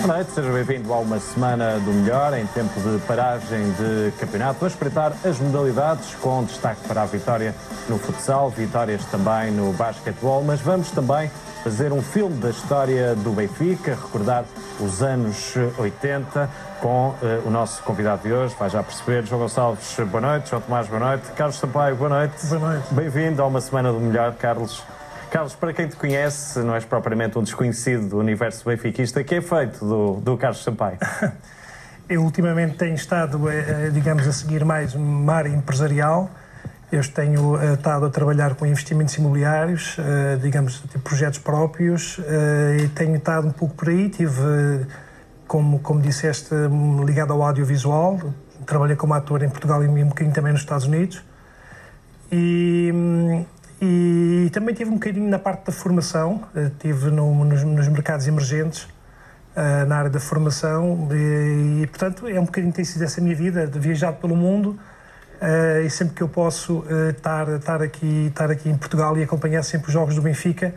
Boa noite, seja bem-vindo a uma semana do melhor em tempo de paragem de campeonato. A espreitar as modalidades com destaque para a vitória no futsal, vitórias também no basquetebol, mas vamos também fazer um filme da história do Benfica, recordar os anos 80 com uh, o nosso convidado de hoje, vai já perceber, João Gonçalves, boa noite, João Tomás, boa noite, Carlos Sampaio, boa noite. Boa noite. Bem-vindo a uma semana do melhor, Carlos. Carlos, para quem te conhece, não és propriamente um desconhecido do universo benfiquista, que é feito do, do Carlos Sampaio? Eu ultimamente tenho estado, eh, eh, digamos, a seguir mais uma área empresarial. Eu tenho uh, estado a trabalhar com investimentos imobiliários, digamos, de projetos próprios, e tenho estado um pouco por aí. Tive, como, como disseste, ligado ao audiovisual. Trabalhei como ator em Portugal e um bocadinho também nos Estados Unidos. E, hum, e também tive um bocadinho na parte da formação, tive no, nos, nos, mercados emergentes, uh, na área da formação, e, e, portanto é um bocadinho tem sido essa minha vida, de viajar pelo mundo, uh, e sempre que eu posso estar, estar, aqui, estar aqui em Portugal e acompanhar sempre os jogos do Benfica,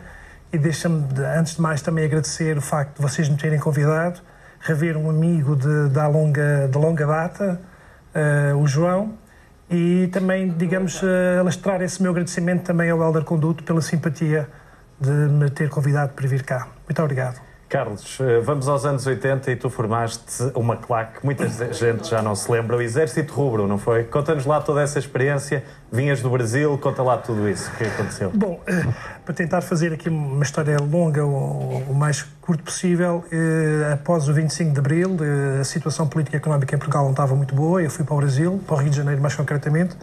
e deixa-me, antes de mais, também agradecer o facto de vocês me terem convidado, rever um amigo de, de, longa, de longa data, o João, e também, digamos, alastrar esse meu agradecimento também ao Helder Conduto pela simpatia de me ter convidado para vir cá. Muito obrigado. Carlos, eh, vamos aos anos 80 e tu formaste uma claque, muita gente já não se lembra, o Exército Rubro, não foi? Conta-nos lá toda essa experiência, vinhas do Brasil, conta lá tudo isso, o que aconteceu? Bom, eh, para tentar fazer aqui uma história longa, o mais curto possível, eh, após o 25 de Abril, a situação política e económica em Portugal não estava muito boa, eu fui para o Brasil, para o Rio de Janeiro mais concretamente,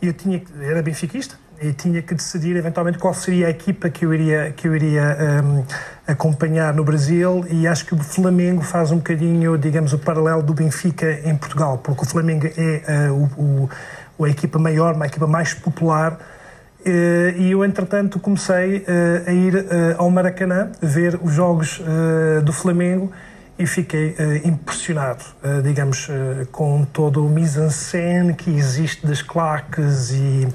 e eu tinha, era benfiquista, e tinha que decidir eventualmente qual seria a equipa que eu iria, que eu iria um, acompanhar no Brasil. E acho que o Flamengo faz um bocadinho, digamos, o paralelo do Benfica em Portugal, porque o Flamengo é uh, o, o, a equipa maior, uma equipa mais popular. Uh, e eu, entretanto, comecei uh, a ir ao Maracanã ver os jogos do Flamengo e fiquei uh, impressionado, uh, digamos, uh, com todo o mise-en-scène que existe das claques e,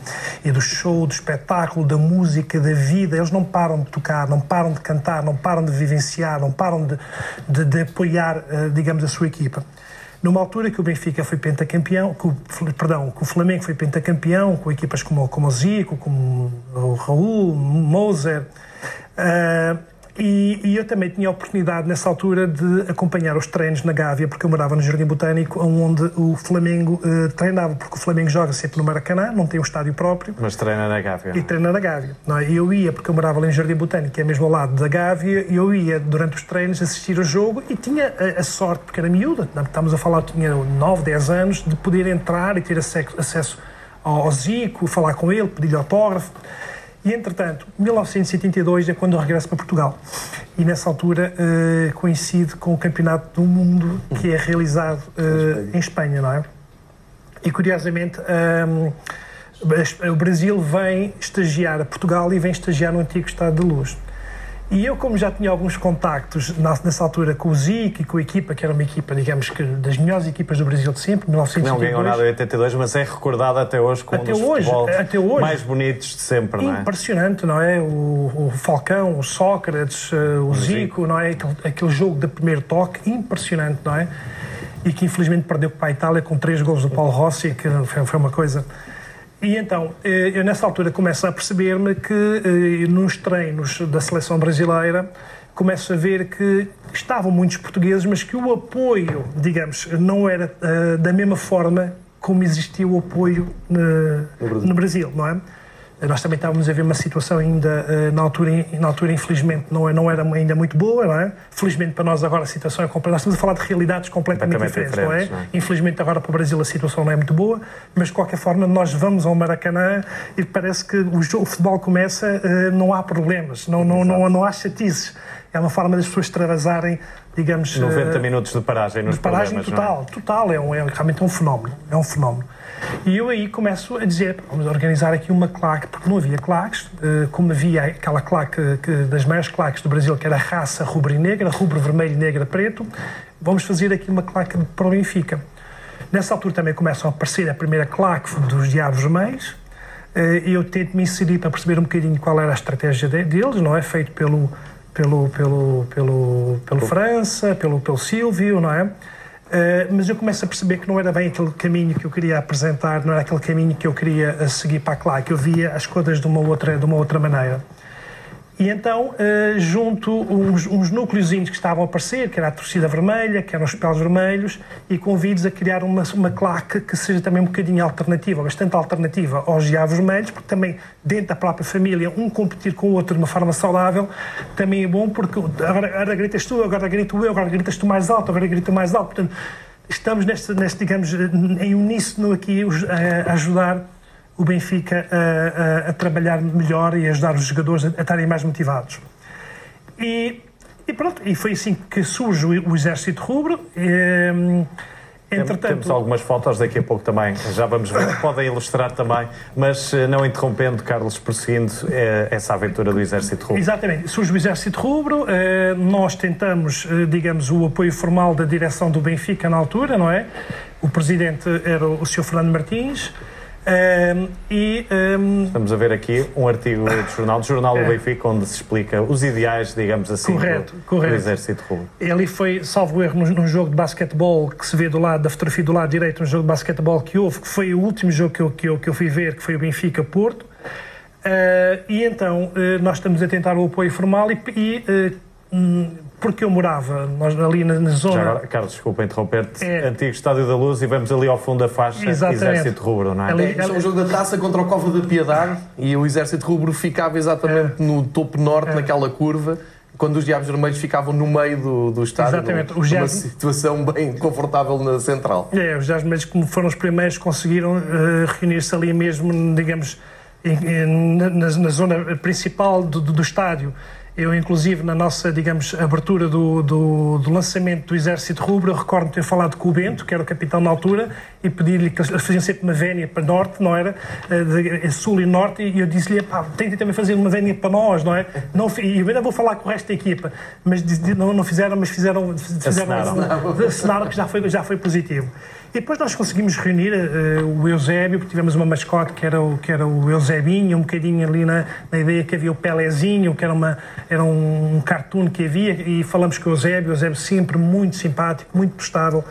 e, do show, do espetáculo, da música, da vida. Eles não param de tocar, não param de cantar, não param de vivenciar, não param de, de, de apoiar, digamos, a sua equipa. Numa altura que o Benfica foi pentacampeão, que o, perdão, que o Flamengo foi pentacampeão, com equipas como, como o Zico, como o Raul, Moser, e, e, eu também tinha a oportunidade, nessa altura, de acompanhar os treinos na Gávea, porque eu morava no Jardim Botânico, onde o Flamengo uh, treinava, porque o Flamengo joga sempre no Maracanã, não tem um estádio próprio. Mas treina na Gávea. E treina na Gávea. Não é? Eu ia, porque eu morava ali no Jardim Botânico, que é mesmo ao lado da Gávea, e eu ia, durante os treinos, assistir ao jogo e tinha a, a sorte, porque era miúda, estamos a falar, tinha 9, 10 anos, de poder entrar e ter acesso, acesso ao Zico, falar com ele, pedir-lhe autógrafo. E, entretanto, 1972 é quando eu regresso para Portugal. E, nessa altura, uh, coincide com o Campeonato do Mundo que é realizado uh, em Espanha, não é? E, curiosamente, um, ehm, o Brasil vem estagiar a Portugal e vem estagiar no antigo Estado de Luz. E eu, como já tinha alguns contactos nessa altura com o Zic e com a equipa, que era uma equipa, digamos que das melhores equipas do Brasil de sempre, 1982. Não ganhou nada em 82, mas é recordada até hoje como até um dos hoje, até hoje, mais bonitos de sempre, não é? Impressionante, não é? O, o Falcão, o Sócrates, eh, o, o Zico, não é? Aquele, aquele jogo de primeiro toque, impressionante, não é? E que infelizmente perdeu para a Itália com três gols do Paulo Rossi, que foi uma coisa e então, eh, eu nessa altura começo a perceber-me que eh, nos treinos da seleção brasileira começo a ver que estavam muitos portugueses, mas que o apoio, digamos, não era uh, da mesma forma como existia o apoio no Brasil. no Brasil, não é? Nós também estávamos a ver uma situação ainda, eh, na altura, na altura infelizmente, não, é, não era ainda muito boa, não é? Felizmente para nós agora a situação é completamente... Nós estamos a falar de realidades completamente diferentes, não é? Não é? Infelizmente agora para o Brasil a situação não é muito boa, mas de qualquer forma nós vamos ao Maracanã e parece que o, jogo, o futebol começa, eh, não há problemas, não, não, não, não há chatices. É uma forma das pessoas extravasarem, digamos... 90 uh, minutos de paragem nos de paragem total, é? total. É, um, é realmente um fenómeno. É um fenómeno. E eu aí começo a dizer, vamos organizar aqui uma claque, porque não havia claques, eh, como havia aquela claque que, das maiores claques do Brasil, que era a raça rubro-negra, rubro, vermelho, negra, preto, vamos fazer aqui uma claque para o Benfica. Nessa altura também começam a aparecer a primeira claque dos Diabos Vermelhos, eh, eu tento me inserir para perceber um bocadinho qual era a estratégia deles, não é? Feito pelo, pelo, pelo, pelo, pelo França, pelo, pelo Silvio, não é? Uh, mas eu começo a perceber que não era bem aquele caminho que eu queria apresentar, não era aquele caminho que eu queria seguir para lá, que eu via as coisas de uma outra, de uma outra maneira. E então uh, junto uns, uns núcleozinhos que estavam a aparecer, que era a torcida vermelha, que eram os pelos vermelhos, e convido a criar uma, uma claque que seja também um bocadinho alternativa, bastante alternativa aos diabos vermelhos, porque também dentro da própria família, um competir com o outro de uma forma saudável, também é bom, porque agora, agora gritas tu, agora grito eu, agora gritas tu mais alto, agora grito mais alto. Portanto, estamos neste, neste digamos, em uníssono aqui a ajudar o Benfica a, a, a, trabalhar melhor e ajudar os jogadores a, a estarem mais motivados. E, e, pronto, e foi assim que surge o, o Exército Rubro. E, Entretanto... Temos algumas fotos daqui a pouco também, já vamos ver, podem ilustrar também, mas eh, não interrompendo, Carlos, prosseguindo é, essa aventura do Exército Rubro. Exatamente, surge o Exército Rubro, eh, nós tentamos, digamos, o apoio formal da direção do Benfica na altura, não é? O presidente era o Sr. Fernando Martins, um, e, um... Estamos a ver aqui um artigo do jornal, do jornal do é. Benfica, onde se explica os ideais, digamos assim, correto, do, correto. do Exército Rubro. Ele foi, salvo erro, num, num, jogo de basquetebol que se vê do lado da fotografia do lado direito, um jogo de basquetebol que houve, que foi o último jogo que eu, que eu, que eu fui ver, que foi o Benfica-Porto. Uh, e então uh, nós estamos a tentar o apoio formal e, e uh, porque eu morava nós, ali na, na zona. Já agora, Carlos, desculpa interromper-te. É... Antigo Estádio da Luz e vamos ali ao fundo da faixa exatamente. Exército Rubro, não é? Ali, é, um jogo da taça contra o Cova da Piedade e o Exército Rubro ficava exatamente é. no topo norte, é. naquela curva quando os Diabos Vermelhos ficavam no meio do, do estádio, Exatamente. Os uma situação bem confortável na central. É, os Diabos Vermelhos, como foram os primeiros, conseguiram uh, reunir-se ali mesmo, digamos, em, em, na, na, zona principal do, do, do estádio. Eu, inclusive, na nossa, digamos, abertura do, do, do lançamento do Exército Rubro, recordo ter falado com o Bento, que era o capitão na altura, e pedir-lhe que eles faziam sempre uma vénia para norte, não era? Eh, de, eh, sul e norte, e eu disse-lhe, pá, tentem também fazer uma vénia para nós, não é? Não, e eu ainda vou falar com o resto da equipa, mas não, não fizeram, mas fizeram, fizeram assinaram. assinaram que já foi, já foi positivo. E depois nós conseguimos reunir uh, o Eusébio, porque tivemos uma mascote que era o, que era o Eusebinho, um bocadinho ali na, na ideia que havia o Pelézinho, que era, uma, era um cartoon que havia, e falamos com o Eusébio, o Eusébio sempre muito simpático, muito prestável,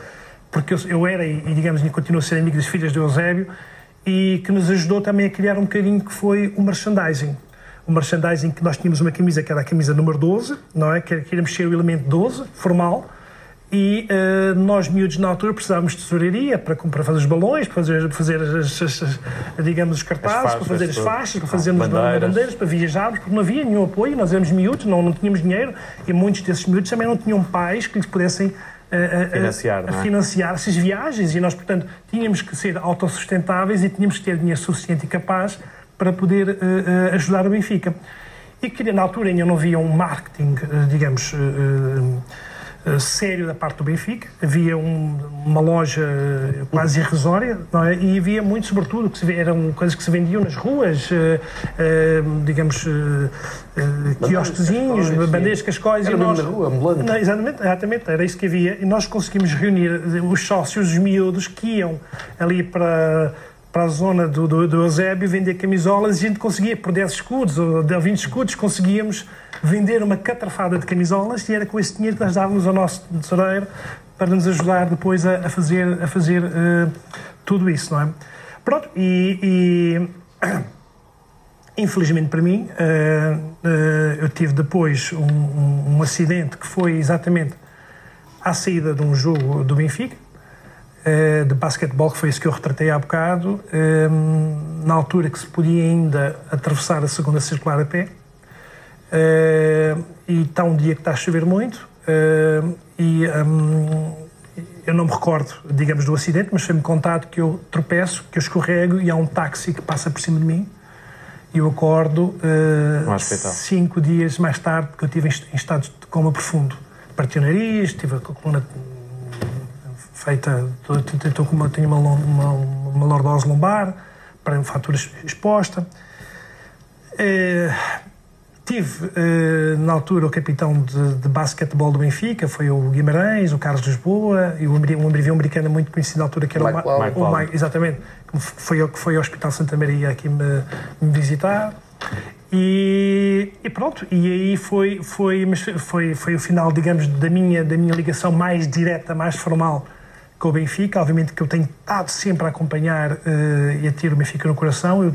porque eu, eu era e, digamos, e continuo a ser amigo das filhas do Eusébio, e que nos ajudou também a criar um bocadinho que foi o merchandising. O merchandising que nós tínhamos uma camisa que era a camisa número 12, não é? Que queríamos ser o elemento 12, formal, e uh, nós, miúdos, na altura, precisávamos de tesouraria para, para fazer os balões, para fazer, fazer as, as, as, digamos, os cartazes, faixas, para fazer as faixas, para fazermos bandeiras. bandeiras, para viajarmos, porque não havia nenhum apoio, nós éramos miúdos, não, não tínhamos dinheiro, e muitos desses miúdos também não tinham pais que lhes pudessem a, eh, eh, financiar, a, a financiar essas viagens e nós, portanto, tínhamos que ser autossustentáveis e tínhamos que ter dinheiro suficiente e capaz para poder uh, uh, ajudar o Benfica. E que na altura ainda não havia um marketing, uh, digamos, eh, sério da parte do Benfica. Havia um, uma loja eh, quase irrisória, é? E havia muito, sobretudo, que se, eram coisas que se vendiam nas ruas, uh, uh, digamos, uh, quiosquezinhos, bandeiras, cascóis. Era e nós, na rua, ambulante. Não, exatamente, exatamente, era isso que havia. E nós conseguimos reunir os sócios, os miúdos, que iam ali para para a zona do, do, do Eusébio vender camisolas e a gente conseguia, por 10 escudos ou 20 escudos, conseguíamos vender uma catrafada de camisolas e era com esse dinheiro que nós dávamos ao nosso tesoureiro para nos ajudar depois a, a fazer, a fazer uh, tudo isso, não é? Pronto, e, e infelizmente para mim, uh, uh, eu tive depois um, um, um, acidente que foi exatamente à saída de um jogo do Benfica, de basquetebol, que foi isso que eu retratei há bocado, na altura que se podia ainda atravessar a segunda circular a pé, Uh, e está um dia que está a chover muito. Uh, e um, eu não me recordo, digamos, do acidente, mas foi-me contado que eu tropeço, que eu escorrego e há um táxi que passa por cima de mim. E eu acordo cinco dias mais tarde, porque eu estive em, em estado de coma profundo. Parti o nariz, tive a coluna feita, tenho uma, uma, uma lordose lombar, para uma fratura exposta. Uh, Tive, uh, na altura, o capitão de, de basquetebol do Benfica, foi o Guimarães, o Carlos Lisboa, e um, um americano muito conhecido na altura, que era Mike o, Mike o Mike, exatamente, que foi, que foi ao Hospital Santa Maria aqui me, me visitar. E, e, pronto, e aí foi, foi, foi, foi o final, digamos, da minha, da minha ligação mais direta, mais formal com o Benfica. Obviamente que eu tenho estado sempre a acompanhar uh, e a ter o Benfica no coração. Eu,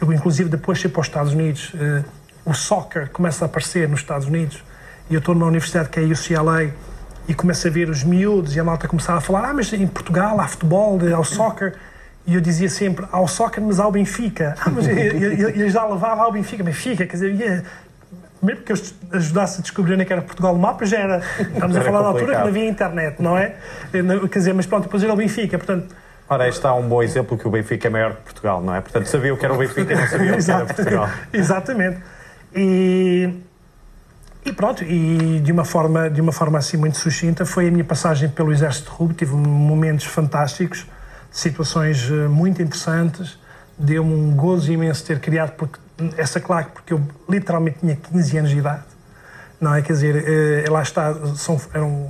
eu inclusive, depois de ir para os Estados Unidos, uh, o soccer começa a aparecer nos Estados Unidos e eu estou numa universidade que é a UCLA e começo a ver os miúdos e a malta começava a falar: ah, mas em Portugal há futebol, há o soccer. E eu dizia sempre, ao soccer, mas ao Benfica. Ah, mas eu, eu, eu já levava ao Benfica, Benfica, quer dizer, ia, mesmo que eu ajudasse a descobrir onde é era Portugal no mapa, já era, estamos a falar da altura que não havia internet, não é? Quer dizer, mas pronto, depois era o Benfica, portanto... Ora, este está um bom exemplo que o Benfica é maior que Portugal, não é? Portanto, sabia o que era o Benfica e não sabia o que era Portugal. Exatamente. E, e pronto, e de uma, forma, de uma forma assim muito sucinta, foi a minha passagem pelo Exército de Rubo, tive momentos fantásticos, situações eh, muito interessantes, deu-me um gozo imenso ter criado porque, essa claque, porque eu literalmente tinha 15 anos de idade, não é? Quer dizer, eh, lá está, são, eram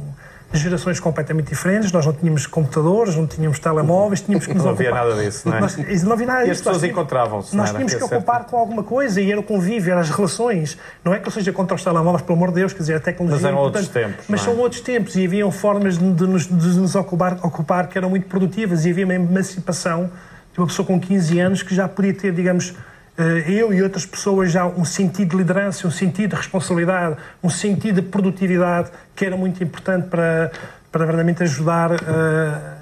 gerações completamente diferentes, nós não tínhamos computadores, não tínhamos telemóveis, tínhamos que nos não ocupar. Não havia nada disso, não é? Nós, não havia nada disso. E as pessoas encontravam-se, Nós tínhamos que ocupar com alguma coisa e era o convívio, eram as relações. Não é que eu seja contra os telemóveis, pelo amor de Deus, quer dizer, a tecnologia... Mas eram outros tempos, Mas é? são outros tempos e haviam formas de nos, de nos ocupar, ocupar que eram muito produtivas e havia uma emancipação de uma pessoa com 15 anos que já podia ter, digamos, eu e outras pessoas já um sentido de liderança, um sentido de responsabilidade, um sentido de produtividade que era muito importante para, para verdadeiramente ajudar uh,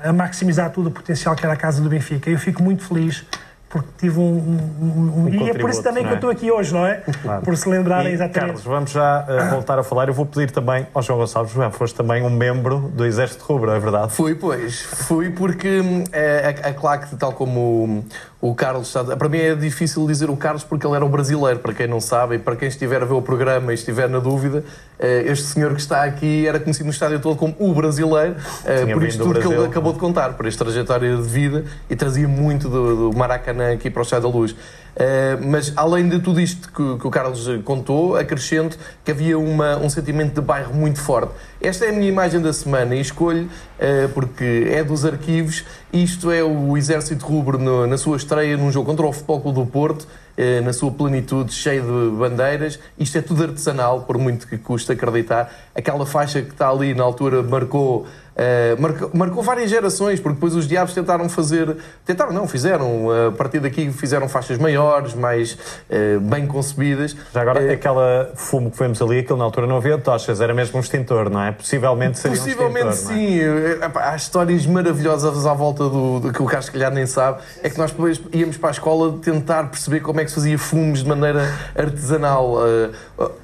a maximizar todo o potencial que era a casa do Benfica. Eu fico muito feliz porque tive um, um, um, um e é por isso também é? que eu estou aqui hoje, não é? Claro. Por se lembrarem exatamente. Carlos, vamos já uh, voltar a falar. Eu vou pedir também ao João Gonçalves, João, foste também um membro do Exército Rubro, é verdade? Fui, pois. Fui porque é, a, a claque, tal como o Carlos está. Para mim é difícil dizer o Carlos porque ele era um brasileiro, para quem não sabe, e para quem estiver a ver o programa e estiver na dúvida, eh, este senhor que está aqui era conhecido no estádio todo como o brasileiro, eh, por isto tudo que ele acabou de contar, por esta trajetória de vida e trazia muito do, do Maracanã aqui para o Estado da Luz. Uh, mas além de tudo isto que, que, o Carlos contou, acrescento que havia uma, um sentimento de bairro muito forte. Esta é a minha imagem da semana e escolho, uh, porque é dos arquivos, isto é o Exército Rubro na sua estreia num jogo contra o Futebol Clube do Porto, uh, na sua plenitude, cheio de bandeiras. Isto é tudo artesanal, por muito que custa acreditar. Aquela faixa que está ali na altura marcou Uh, marcou, marcou, várias gerações, porque depois os diabos tentaram fazer. Tentaram, não, fizeram. A partir daqui fizeram faixas maiores, mais uh, bem concebidas. Já agora, uh, aquela fumo que vemos ali, aquilo na altura não havia tochas, era mesmo um extintor, não é? Possivelmente seria Possivelmente um extintor, sim. É? Há histórias maravilhosas à volta do, do que o Carlos calhar nem sabe. É que nós depois íamos para a escola tentar perceber como é que se fazia fumos de maneira artesanal.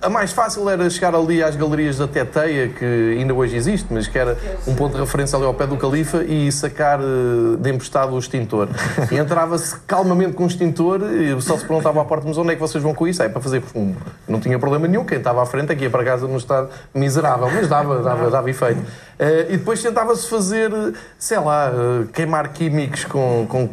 a mais fácil era chegar ali às galerias da Teteia, que ainda hoje existe, mas que era um ponto de referência ali ao pé do califa e sacar eh, de emprestado o extintor. E entrava-se calmamente com o extintor e só se perguntava à porta, mas onde é que vocês vão com isso? É para fazer fumo. Não tinha problema nenhum, quem estava à frente aqui ia para casa num estado miserável, mas dava, dava, dava efeito. Uh, e depois tentava-se fazer, sei lá, uh, queimar químicos com, com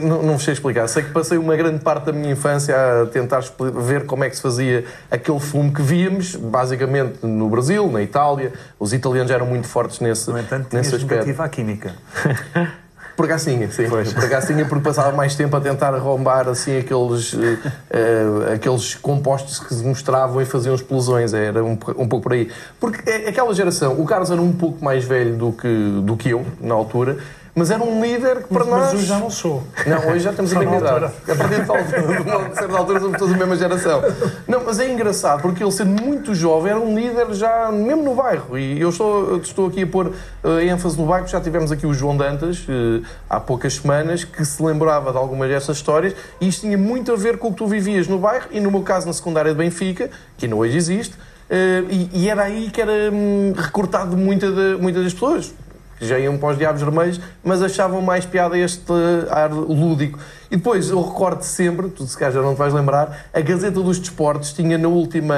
não, não sei explicar. Sei que passei uma grande parte da minha infância a tentar ver como é que se fazia aquele fumo que víamos, basicamente no Brasil, na Itália. Os italianos eram muito fortes nesse, no entanto, nesse aspecto. à química. Por gacinha, sim. Pois. Por gacinha, porque passava mais tempo a tentar arrombar assim, aqueles, uh, aqueles compostos que se mostravam e faziam explosões. Era um, um pouco por aí. Porque é, aquela geração, o Carlos era um pouco mais velho do que, do que eu, na altura, mas era um líder que para mas, nós. Mas hoje já não sou. Não, hoje já temos a mesma idade. A partir de, uma certa altura somos todos a mesma geração. Não, mas é engraçado porque ele, sendo muito jovem, era um líder já mesmo no bairro. E eu estou, estou aqui a pôr uh, ênfase no bairro, porque já tivemos aqui o João Dantas uh, há poucas semanas que se lembrava de algumas dessas histórias e isto tinha muito a ver com o que tu vivias no bairro e, no meu caso, na secundária de Benfica, que ainda hoje existe. Uh, e, e, era aí que era hum, recortado muita de, muitas das pessoas que já iam para os Diabos Vermelhos, mas achavam mais piada este ar lúdico. E depois, eu recordo sempre, tu se calhar já não te vais lembrar, a Gazeta dos Desportos tinha na última.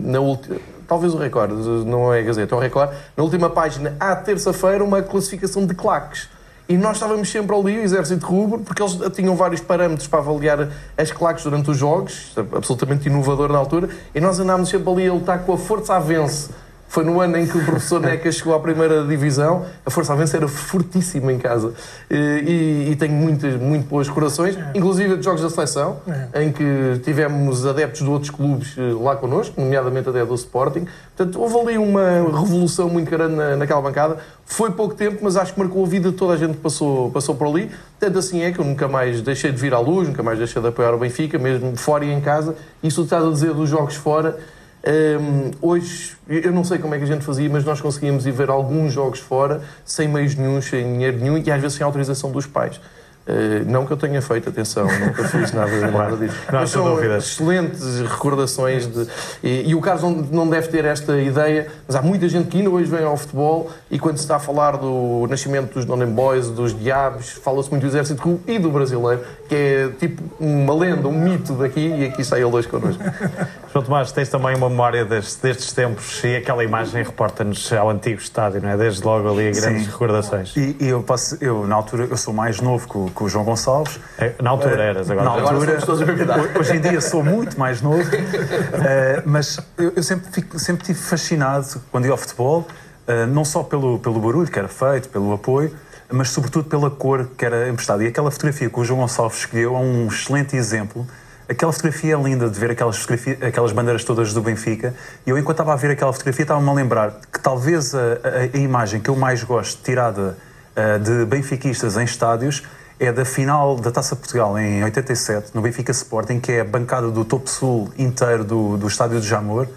Na última talvez o Record, não é a Gazeta, é o Record, na última página, à terça-feira, uma classificação de claques. E nós estávamos sempre ali, o Exército Rubro, porque eles tinham vários parâmetros para avaliar as claques durante os jogos, absolutamente inovador na altura, e nós andámos sempre ali a lutar com a força a vence Foi no ano em que o professor Neca chegou à primeira divisão. A Força Avença era fortíssima em casa. E, e tenho muitas, muito boas recordações, é. inclusive de jogos da seleção, é. em que tivemos adeptos de outros clubes eh, lá connosco, nomeadamente até do Sporting. Portanto, houve ali uma revolução muito grande na, naquela bancada. Foi pouco tempo, mas acho que marcou a vida de toda a gente que passou, passou por ali. Tanto assim é que eu nunca mais deixei de vir à luz, nunca mais deixei de apoiar o Benfica, mesmo fora e em casa. Isso que estás a dizer dos jogos fora. Um, hoje, eu não sei como é que a gente fazia, mas nós conseguíamos ir ver alguns jogos fora, sem meios nenhum, sem dinheiro nenhum e às vezes sem autorização dos pais. Uh, não que eu tenha feito, atenção, nunca fiz nada, nada disso. Não, Mas são dúvidas. excelentes recordações de. E, e, o Carlos não, não deve ter esta ideia, mas há muita gente que ainda hoje vem ao futebol e quando se está a falar do nascimento dos Non Boys, dos Diabos, fala-se muito do Exército Clube e do brasileiro, que é tipo uma lenda, um mito daqui, e aqui sai ele hoje connosco. João Tomás, tens também uma memória destes, destes tempos e aquela imagem reporta-nos ao antigo estádio, não é? Desde logo ali, grandes Sim. recordações. E, e, eu, posso, eu, na altura, eu sou mais novo que o, que o João Gonçalves. É, na altura uh, eras, agora, na altura, agora hoje em dia sou muito mais novo, uh, mas eu, eu, sempre, fico, sempre tive fascinado quando ia ao futebol, uh, não só pelo, pelo barulho que era feito, pelo apoio, mas sobretudo pela cor que era emprestada. E aquela fotografia que o João Gonçalves escolheu é um excelente exemplo Aquela fotografia é linda de ver aquelas, aquelas bandeiras todas do Benfica. E eu, enquanto estava a ver aquela fotografia, estava-me a lembrar que talvez a, a, a, imagem que eu mais gosto tirada uh, de benfiquistas em estádios é da final da Taça Portugal em 87, no Benfica Sporting, que é a bancada do topo sul inteiro do, do estádio de Jamor,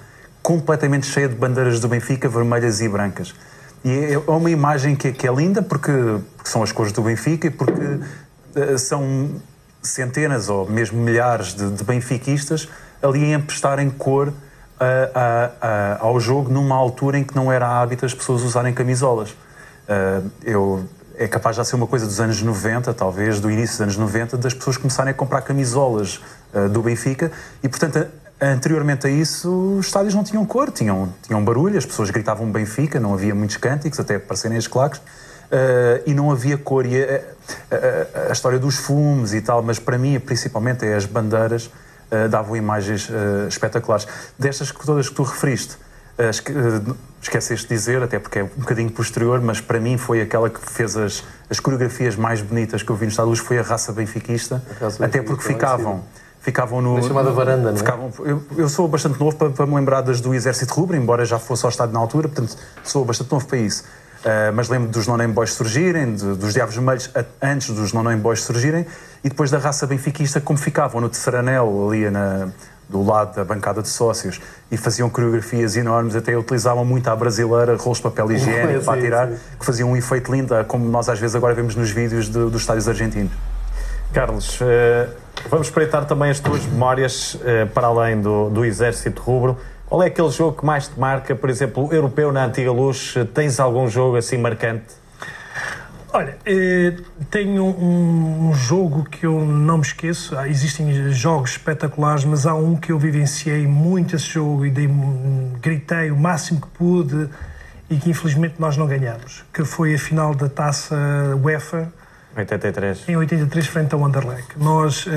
completamente cheia de bandeiras do Benfica, vermelhas e brancas. E é, é uma imagem que, que é linda porque, porque, são as cores do Benfica e porque uh, são centenas ou mesmo milhares de, de benfiquistas ali a emprestarem cor ao jogo numa altura em que não era hábito as pessoas usarem camisolas. Uh, eu, é capaz de ser uma coisa dos anos 90, talvez, do início dos anos 90, das pessoas começarem a comprar camisolas uh, do Benfica e, portanto, anteriormente a isso, os estádios não tinham cor, tinham, tinham barulho, as pessoas gritavam Benfica, não havia muitos cânticos, até aparecerem as claques uh, e não havia cor. E a, a, a, história dos fumes e tal, mas para mim, principalmente, é as bandeiras uh, davam imagens uh, espetaculares. Destas todas que tu referiste, esqueceste de dizer, até porque é um bocadinho posterior, mas para mim foi aquela que fez as, as coreografias mais bonitas que eu vi no Estado Luz, foi a raça benfiquista, até porque ficavam ficavam no. Na chamada varanda, não é? eu, eu, sou bastante novo para, para, me lembrar das do Exército Rubro, embora já fosse ao estado na altura, portanto sou bastante novo para isso. Uh, mas lembro dos Non Boys surgirem, de, dos Diabos Vermelhos antes dos Non Boys surgirem e depois da raça benfiquista, como ficavam no terceiro anel, ali na, do lado da bancada de sócios e faziam coreografias enormes, até utilizavam muito à brasileira rolos de papel higiênico para tirar, que faziam um efeito lindo, como nós às vezes agora vemos nos vídeos de, dos estádios argentinos. Carlos, uh, vamos espreitar também as tuas memórias uh, para além do, do Exército Rubro. Qual é aquele jogo que mais te marca, por exemplo, europeu na Antiga Luz? Tens algum jogo assim marcante? Olha, eh, tenho um, jogo que eu não me esqueço. Ah, existem jogos espetaculares, mas há um que eu vivenciei muito esse jogo e dei, gritei o máximo que pude e que infelizmente nós não ganhamos, que foi a final da taça UEFA 83. Em 83, frente ao Anderlecht. Nós, uh,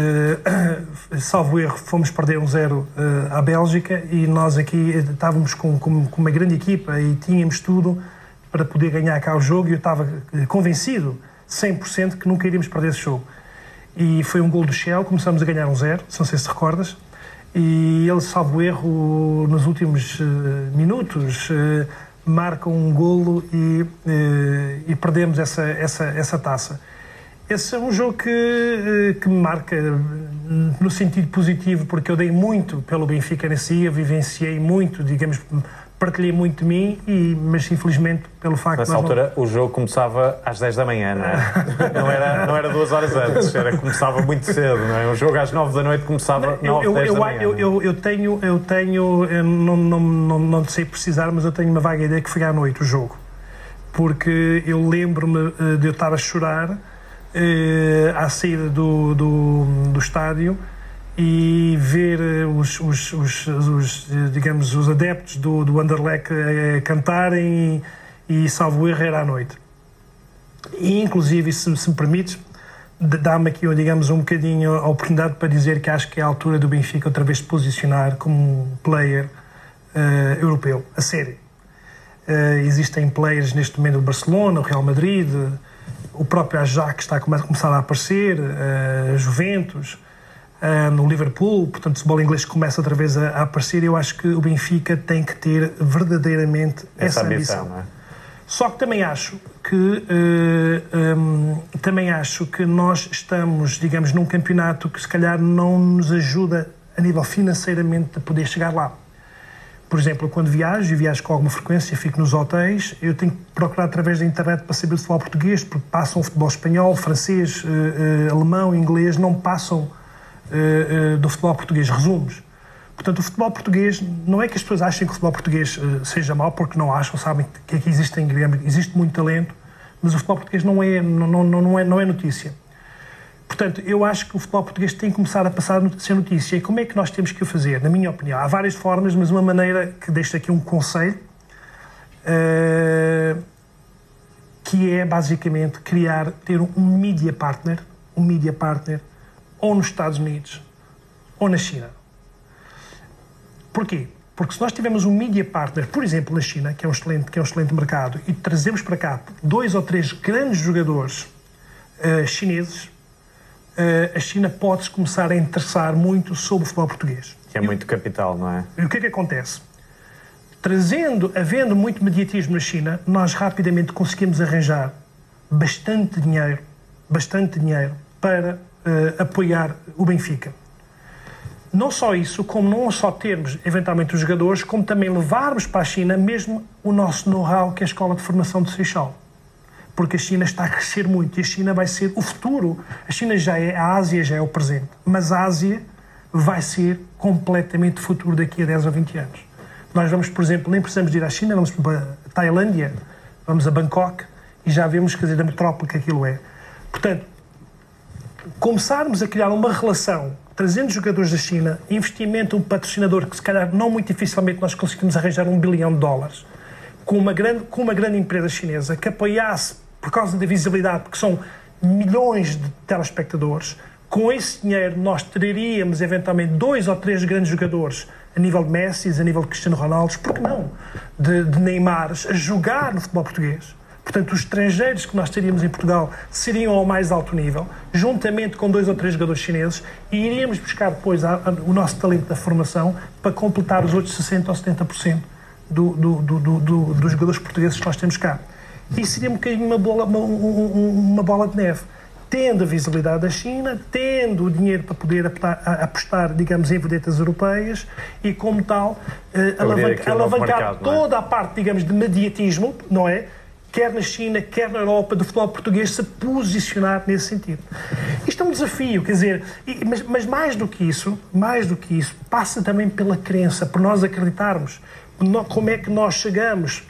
salvo erro, fomos perder um zero uh, à Bélgica e nós aqui estávamos com, com, com, uma grande equipa e tínhamos tudo para poder ganhar cá o jogo e eu estava convencido, 100%, que nunca iríamos perder esse jogo. E foi um gol do Shell, começamos a ganhar um zero, não sei se recordas, e ele, salvo erro, nos últimos uh, minutos marca um golo e, e perdemos essa, essa, essa taça. Esse é um jogo que, eh, que me marca hum, no sentido positivo, porque eu dei muito pelo Benfica nesse dia, vivenciei muito, digamos, partilhei muito de mim, e, mas infelizmente pelo facto Nessa altura não... o jogo começava às 10 da manhã, não é? não, era, não era duas horas antes, era, começava muito cedo, não é? Um jogo às 9 da noite começava às 9, eu, 10 eu, da manhã. Eu, eu, eu, tenho, eu tenho eu não, não, não, não sei precisar, mas eu tenho uma vaga ideia que foi à noite o jogo. Porque eu lembro-me eh, de eu estar a chorar eh, à saída do, do, do estádio e ver eh, os, os, os, os, digamos, os adeptos do, do Anderlecht eh, cantarem e, e salvo erro era à noite. E, inclusive, se, se me permites, dá-me aqui, digamos, um bocadinho a oportunidade para dizer que acho que é a altura do Benfica outra vez se posicionar como um player uh, europeu, a sério. Uh, existem players neste momento do Barcelona, o Real Madrid, o próprio Ajax está a começar a aparecer, uh, Juventus, uh, no Liverpool, portanto, o futebol inglês começa outra vez a, a, aparecer. Eu acho que o Benfica tem que ter verdadeiramente essa, essa ambição. ambição. É? Só que também acho que uh, um, também acho que nós estamos, digamos, num campeonato que se calhar não nos ajuda a nível financeiramente de poder chegar lá. Por exemplo, quando viajo, e viajo com alguma frequência, fico nos hotéis, eu tenho que procurar através da internet para saber futebol português, porque passam futebol espanhol, francês, uh, uh, alemão, inglês, não passam uh, do futebol português resumos. Portanto, o futebol português, não é que as pessoas achem que o futebol português seja mau, porque não acham, sabem que aqui existe, existe muito talento, mas o futebol português não é, não, não, não, é, não é notícia. Portanto, eu acho que o futebol português tem que começar a passar a ser notícia. E como é que nós temos que o fazer? Na minha opinião, há várias formas, mas uma maneira que deixo aqui um conselho, uh, que é basicamente criar, ter um media partner, um media partner, ou nos Estados Unidos ou na China. Porquê? Porque se nós tivermos um media partner, por exemplo, na China, que é um excelente, que é um excelente mercado, e trazemos para cá dois ou três grandes jogadores uh, chineses, a China pode-se começar a interessar muito sobre o futebol português. Que é muito capital, não é? E o que é que acontece? Trazendo, havendo muito mediatismo na China, nós rapidamente conseguimos arranjar bastante dinheiro, bastante dinheiro para uh, apoiar o Benfica. Não só isso, como não só termos eventualmente os jogadores, como também levarmos para a China mesmo o nosso know-how, que é a Escola de Formação de Seixal porque a China está a crescer muito e a China vai ser o futuro. A China já é, a Ásia já é o presente, mas a Ásia vai ser completamente futuro daqui a 10 ou 20 anos. Nós vamos, por exemplo, nem precisamos de ir à China, vamos para a Tailândia, vamos a Bangkok e já vemos, quer dizer, a metrópole que aquilo é. Portanto, começarmos a criar uma relação trazendo jogadores da China, investimento, um patrocinador que se calhar não muito dificilmente nós conseguimos arranjar um bilhão de dólares, com uma grande, com uma grande empresa chinesa que apoiasse por causa da visibilidade, porque são milhões de telespectadores. Com esse dinheiro, nós teríamos eventualmente dois ou três grandes jogadores a nível de Messi, a nível de Cristiano Ronaldo, porque não? De, de Neymar a jogar no futebol português. Portanto, os estrangeiros que nós teríamos em Portugal seriam ao mais alto nível, juntamente com dois ou três jogadores chineses, e iríamos buscar depois a, a, o nosso talento da formação para completar os outros 60% ou 70% do, do, do, do, dos jogadores portugueses que nós temos cá e seria um bocadinho uma bola, uma, uma bola de neve. Tendo a visibilidade da China, tendo o dinheiro para poder apostar, apostar digamos, em vedetas europeias e, como tal, eh, alavancar, alavancar mercado, é? toda é? a parte, digamos, de mediatismo, não é? quer na China, quer na Europa, do futebol português se posicionar nesse sentido. Isto é um desafio, quer dizer, mas, mas, mais do que isso, mais do que isso, passa também pela crença, por nós acreditarmos como é que nós chegamos,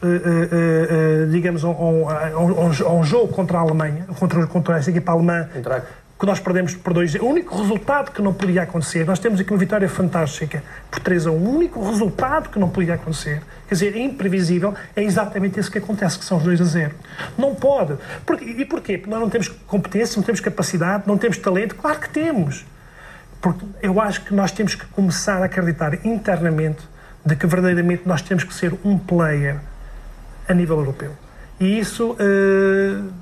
digamos, a um, jogo contra a Alemanha, contra, contra essa equipa alemã, que nós perdemos por dois. O único resultado que não podia acontecer, nós temos aqui uma vitória fantástica por 3 a 1. O único resultado que não podia acontecer, quer dizer, imprevisível, é exatamente isso que acontece, que são os 2 a 0. Não pode. E porquê? Porque nós não temos competência, não temos capacidade, não temos talento. Claro que temos. Porque eu acho que nós temos que começar a acreditar internamente de que verdadeiramente nós temos que ser um player a nível europeu. E isso, uh,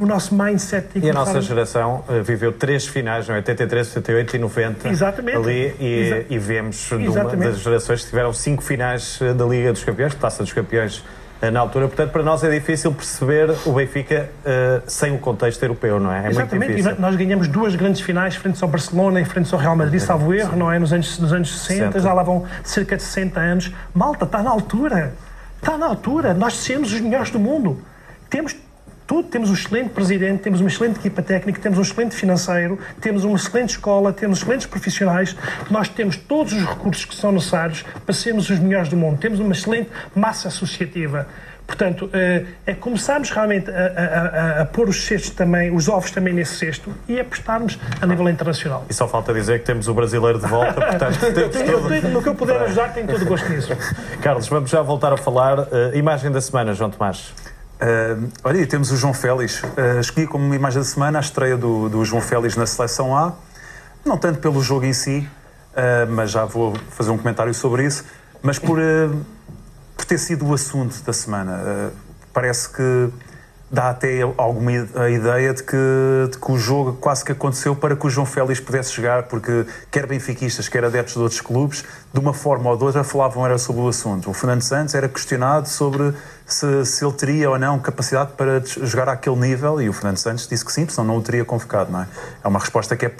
o nosso mindset... Tem que e a nossa geração uh, viveu três finais, em 83, 78 e 90. Exatamente. Ali, e, Exa e vemos uma das gerações que tiveram cinco finais eh, da Liga dos Campeões, Taça dos Campeões, na altura. Portanto, para nós é difícil perceber o Benfica uh, sem o contexto europeu, não é? É Exatamente. E nós ganhamos duas grandes finais frente ao Barcelona e frente ao Real Madrid, salvo erro, não é? Nos anos, nos anos 60, 60, já lá vão cerca de 60 anos. Malta, está na altura. Está na altura. Nós somos os melhores do mundo. Temos tudo. Temos um excelente presidente, temos uma excelente equipa técnica, temos um excelente financeiro, temos uma excelente escola, temos excelentes profissionais. Nós temos todos os recursos que são necessários para sermos os melhores do mundo. Temos uma excelente massa associativa. Portanto, eh, é começarmos realmente a, a, a, pôr os cestos também, os ovos também nesse cesto e apostarmos a nível internacional. E só falta dizer que temos o brasileiro de volta, portanto. No que eu puder ajudar, tenho todo o gosto nisso. Carlos, vamos já voltar a falar. Uh, imagem da semana, João Tomás. Uh, olha, temos o João Félix. Uh, escolhi como imagem da semana a estreia do, do, João Félix na Seleção A. Não tanto pelo jogo em si, uh, mas já vou fazer um comentário sobre isso, mas por, por ter sido o assunto da semana. Parece que dá até alguma ideia de que, de que o jogo quase que aconteceu para que o João Félix pudesse jogar, porque quer benfiquistas, quer adeptos de outros clubes, de uma forma ou de outra falavam era sobre o assunto. O Fernando Santos era questionado sobre se, se ele teria ou não capacidade para jogar àquele nível e o Fernando Santos disse que sim, senão não o teria convocado. Não é? é uma resposta que é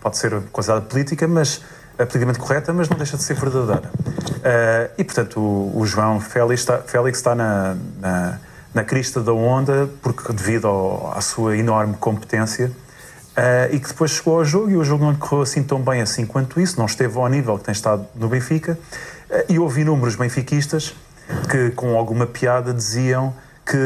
pode ser considerada política, mas é politicamente correta, mas não deixa de ser verdadeira. Uh, e, portanto, o, o João Félix está, Félix está na, na na crista da onda, porque devido ao, à sua enorme competência, uh, e que depois chegou ao jogo e o jogo não lhe correu assim tão bem assim quanto isso, não esteve ao nível que tem estado no Benfica, uh, e houve inúmeros benfiquistas que, com alguma piada, diziam que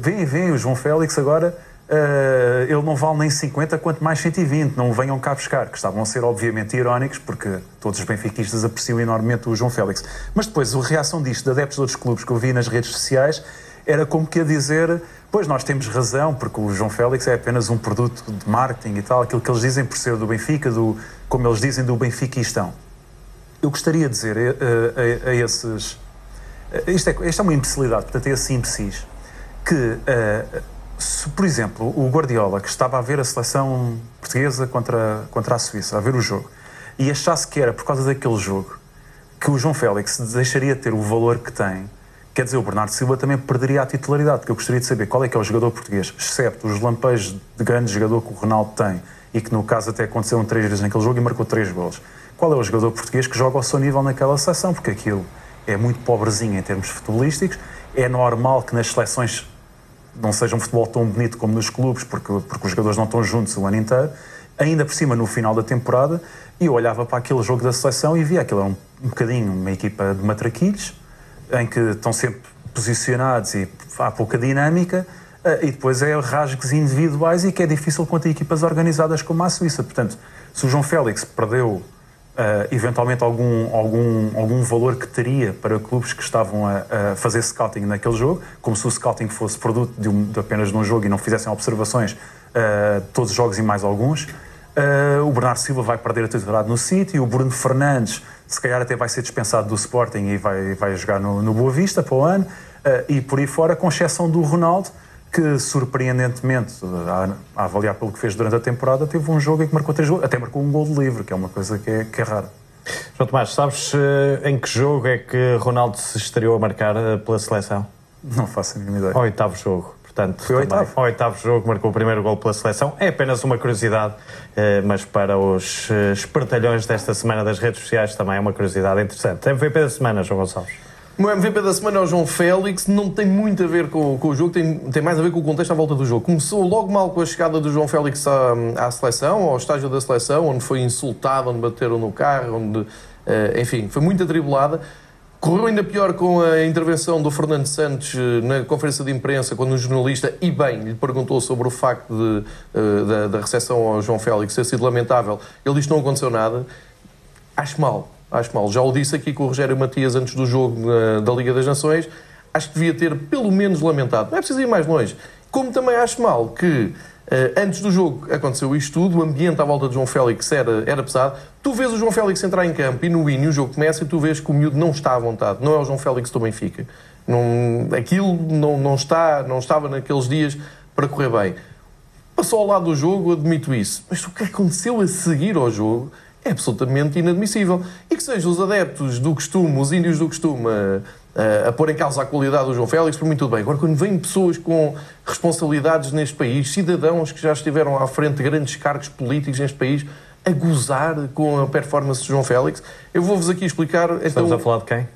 vem, vem, o João Félix agora. Uh, ele não vale nem 50, quanto mais 120, não venham cá buscar, que estavam a ser obviamente irónicos, porque todos os benfiquistas apreciam enormemente o João Félix. Mas depois, a reação disto de adeptos de outros clubes que eu vi nas redes sociais era como que a dizer, pois nós temos razão, porque o João Félix é apenas um produto de marketing e tal, aquilo que eles dizem por ser do Benfica, do, como eles dizem do Benfiquistão. Eu gostaria de dizer a, a, a esses. Isto é, isto é uma imbecilidade, portanto, é esses imbecis, que, uh, se, por exemplo, o Guardiola, que estava a ver a seleção portuguesa contra, contra a Suíça, a ver o jogo, e achasse que era por causa daquele jogo que o João Félix deixaria de ter o valor que tem, Quer dizer, o Bernardo Silva também perderia a titularidade, porque eu gostaria de saber qual é que é o jogador português, excepto os lampejos de grande jogador que o Ronaldo tem, e que no caso até aconteceram três vezes naquele jogo e marcou três gols. Qual é o jogador português que joga ao seu nível naquela seleção? Porque aquilo é muito pobrezinho em termos futebolísticos, é normal que nas seleções não seja um futebol tão bonito como nos clubes, porque, porque os jogadores não estão juntos o ano inteiro, ainda por cima no final da temporada, e eu olhava para aquele jogo da seleção e via aquilo era um, um bocadinho uma equipa de matraquilhos, em que estão sempre posicionados e há pouca dinâmica, eh, e depois é rasgos individuais e que é difícil quanto a equipas organizadas como a Suíça. Portanto, se o João Félix perdeu Uh, eventualmente algum, algum, algum valor que teria para clubes que estavam a, a, fazer scouting naquele jogo, como se o scouting fosse produto de, um, de apenas de um jogo e não fizessem observações uh, todos os jogos e mais alguns. Uh, o Bernardo Silva vai perder a titularidade no City, o Bruno Fernandes se calhar até vai ser dispensado do Sporting e vai, vai jogar no, no Boa Vista para o ano, uh, e por aí fora, com exceção do Ronaldo, que surpreendentemente, a, a, avaliar pelo que fez durante a temporada, teve um jogo em que marcou três gols, até marcou um gol de livre, que é uma coisa que é, que é rara. João Tomás, sabes uh, em que jogo é que Ronaldo se estreou a marcar pela seleção? Não faço a mínima ideia. O oitavo jogo. Portanto, Foi oitavo. Ao oitavo jogo, marcou o primeiro gol pela seleção. É apenas uma curiosidade, eh, mas para os eh, espertalhões desta semana das redes sociais também é uma curiosidade interessante. MVP da semana, João Gonçalves. O meu MVP da semana é o João Félix, não tem muito a ver com, com, o jogo, tem, tem mais a ver com o contexto à volta do jogo. Começou logo mal com a chegada do João Félix à, à seleção, ao estágio da seleção, onde foi insultado, onde bateram no carro, onde, eh, enfim, foi muito atribulada. Correu ainda pior com a intervenção do Fernando Santos eh, na conferência de imprensa, quando um jornalista, e bem, lhe perguntou sobre o facto de, uh, da, da recepção ao João Félix ter sido lamentável. Ele disse que não aconteceu nada. Acho mal, acho mal. Já o disse aqui com o Rogério Matias antes do jogo uh, da Liga das Nações. Acho que devia ter pelo menos lamentado. Não é preciso ir mais longe. Como também acho mal que antes do jogo aconteceu isto tudo, o ambiente à volta de João Félix era, era pesado. Tu vês o João Félix entrar em campo e no win, e o jogo começa e tu vês que o miúdo não está à vontade. Não é o João Félix do Benfica. Não, aquilo não, não, está, não estava naqueles dias para correr bem. Passou ao lado do jogo, admito isso. Mas o que aconteceu a seguir ao jogo é absolutamente inadmissível. E que sejam os adeptos do costume, os índios do costume, a pôr em causa a qualidade do João Félix, por mim tudo bem. Agora, quando vêm pessoas com responsabilidades neste país, cidadãos que já estiveram à frente de grandes cargos políticos neste país, a gozar com a performance de João Félix, eu vou-vos aqui explicar. Estamos então, a falar de quem?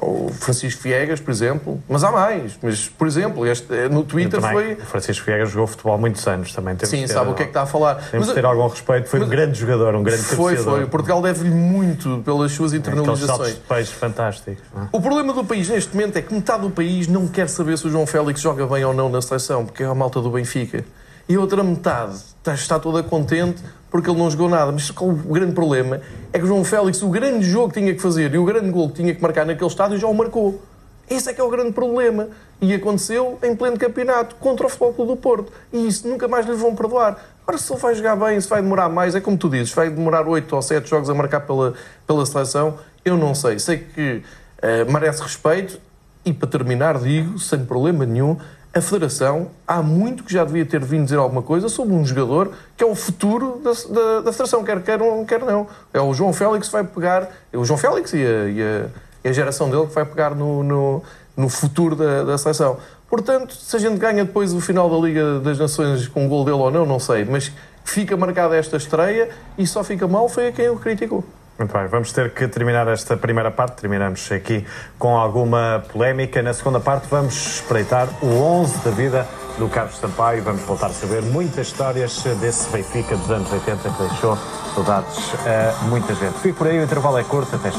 Ou Francisco Viegas, por exemplo, mas há mais. Mas, por exemplo, este, eh, no Twitter foi. O Francisco Viegas jogou futebol há muitos anos também. Temos Sim, sabe o que é que está a falar. Temos de ter algum respeito. Foi mas, um grande jogador, um grande Foi, foi. O Portugal deve-lhe muito pelas suas internalizações. É, peixes fantásticos. É? O problema do país neste momento é que metade do país não quer saber se o João Félix joga bem ou não na seleção, porque é a malta do Benfica. E a outra metade está, está toda contente porque ele não jogou nada. Mas o grande problema é que o João Félix, o grande jogo que tinha que fazer e o grande gol que tinha que marcar naquele estádio já o marcou. Esse é que é o grande problema. E aconteceu em pleno campeonato, contra o Futebol Clube do Porto. E isso nunca mais lhe vão perdoar. Agora, se ele vai jogar bem, se vai demorar mais, é como tu dizes, vai demorar 8 ou 7 jogos a marcar pela, pela seleção, eu não sei. Sei que Uh, merece respeito e, para terminar, digo, sem problema nenhum, a Federação há muito que já devia ter vindo dizer alguma coisa sobre um jogador que é o futuro da, da, da Federação, quer queiram, quer não. É o João Félix que vai pegar, é o João Félix e a, e a, e a geração dele que vai pegar no, no, no futuro da, da seleção. Portanto, se a gente ganha depois o final da Liga das Nações com o gol dele ou não, não sei, mas fica marcada esta estreia e só fica mal foi a quem o criticou. Muito bem, vamos ter que terminar esta primeira parte. Terminamos aqui com alguma polémica. Na segunda parte, vamos espreitar o 11 da vida do Carlos Sampaio vamos voltar a saber muitas histórias desse Benfica dos anos 80 que deixou saudades a muita gente. Fico por aí, o intervalo é curto. Até já.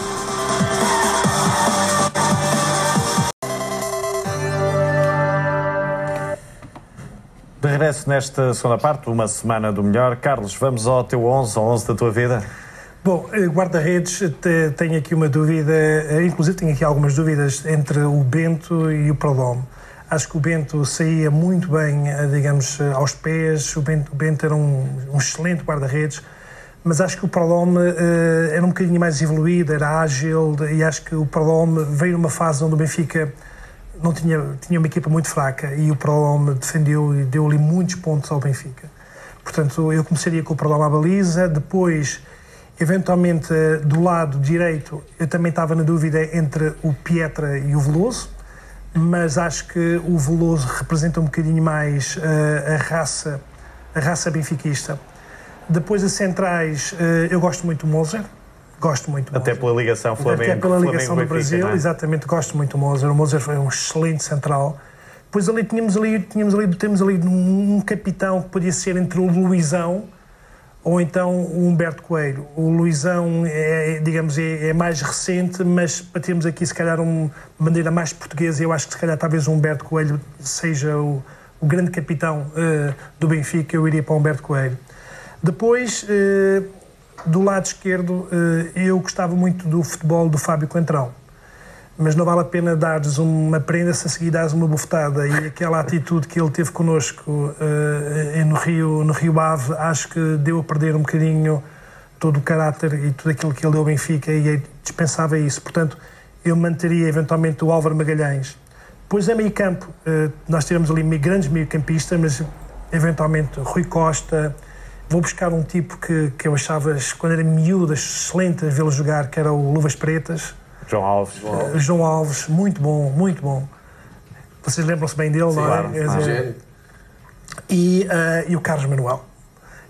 De regresso nesta segunda parte, uma semana do melhor. Carlos, vamos ao teu 11, ao 11 da tua vida. Bom, eh, guarda-redes, tenho aqui uma dúvida, eh, inclusive tenho aqui algumas dúvidas entre o Bento e o Prodome. Acho que o Bento saía muito bem, eh, digamos, aos pés, o Bento, o Bento era um, um excelente guarda-redes, mas acho que o Prodome era um bocadinho mais evoluído, era ágil, e acho que o Prodome veio numa fase onde o Benfica não tinha, tinha uma equipa muito fraca e o Prodome defendeu e deu ali muitos pontos ao Benfica. Portanto, eu começaria com o Prodome à baliza, depois Eventualmente, do lado direito, eu também estava na dúvida entre o Pietra e o Veloso, mas acho que o Veloso representa um bocadinho mais uh, a raça a raça benfiquista. Depois, as centrais, uh, eu gosto muito do Moser. Gosto muito Até pela ligação Flamengo. Até pela ligação Flamengo, do Brasil, é? exatamente, gosto muito do Moser. O Moser foi um excelente central. Depois ali tínhamos ali, tínhamos ali, temos ali um, um capitão que podia ser entre o Luizão ou então o Humberto Coelho. O Luizão é, digamos, é, é, mais recente, mas para termos aqui, se calhar, uma maneira mais portuguesa, eu acho que, se calhar, talvez o Humberto Coelho seja o, o grande capitão uh, do Benfica, eu iria para o Humberto Coelho. Depois, uh, do lado esquerdo, uh, eu gostava muito do futebol do Fábio Coentrão mas não vale a pena dar-lhes uma prenda se a seguir dás uma bufetada. E aquela atitude que ele teve connosco uh, no, Rio, no Rio Ave, acho que deu a perder um bocadinho todo o caráter e tudo aquilo que ele deu ao Benfica e é dispensava isso. Portanto, eu manteria eventualmente o Álvaro Magalhães. Depois, a meio campo, uh, nós tivemos ali grandes meio-campistas, mas eventualmente Rui Costa. Vou buscar um tipo que, que eu achava, quando era miúdo, excelente a vê-lo jogar, que era o Luvas Pretas João Alves. João Alves. João Alves, muito bom, muito bom. Vocês lembram-se bem dele, Sim, não é? Claro, é e, uh, e o Carlos Manuel.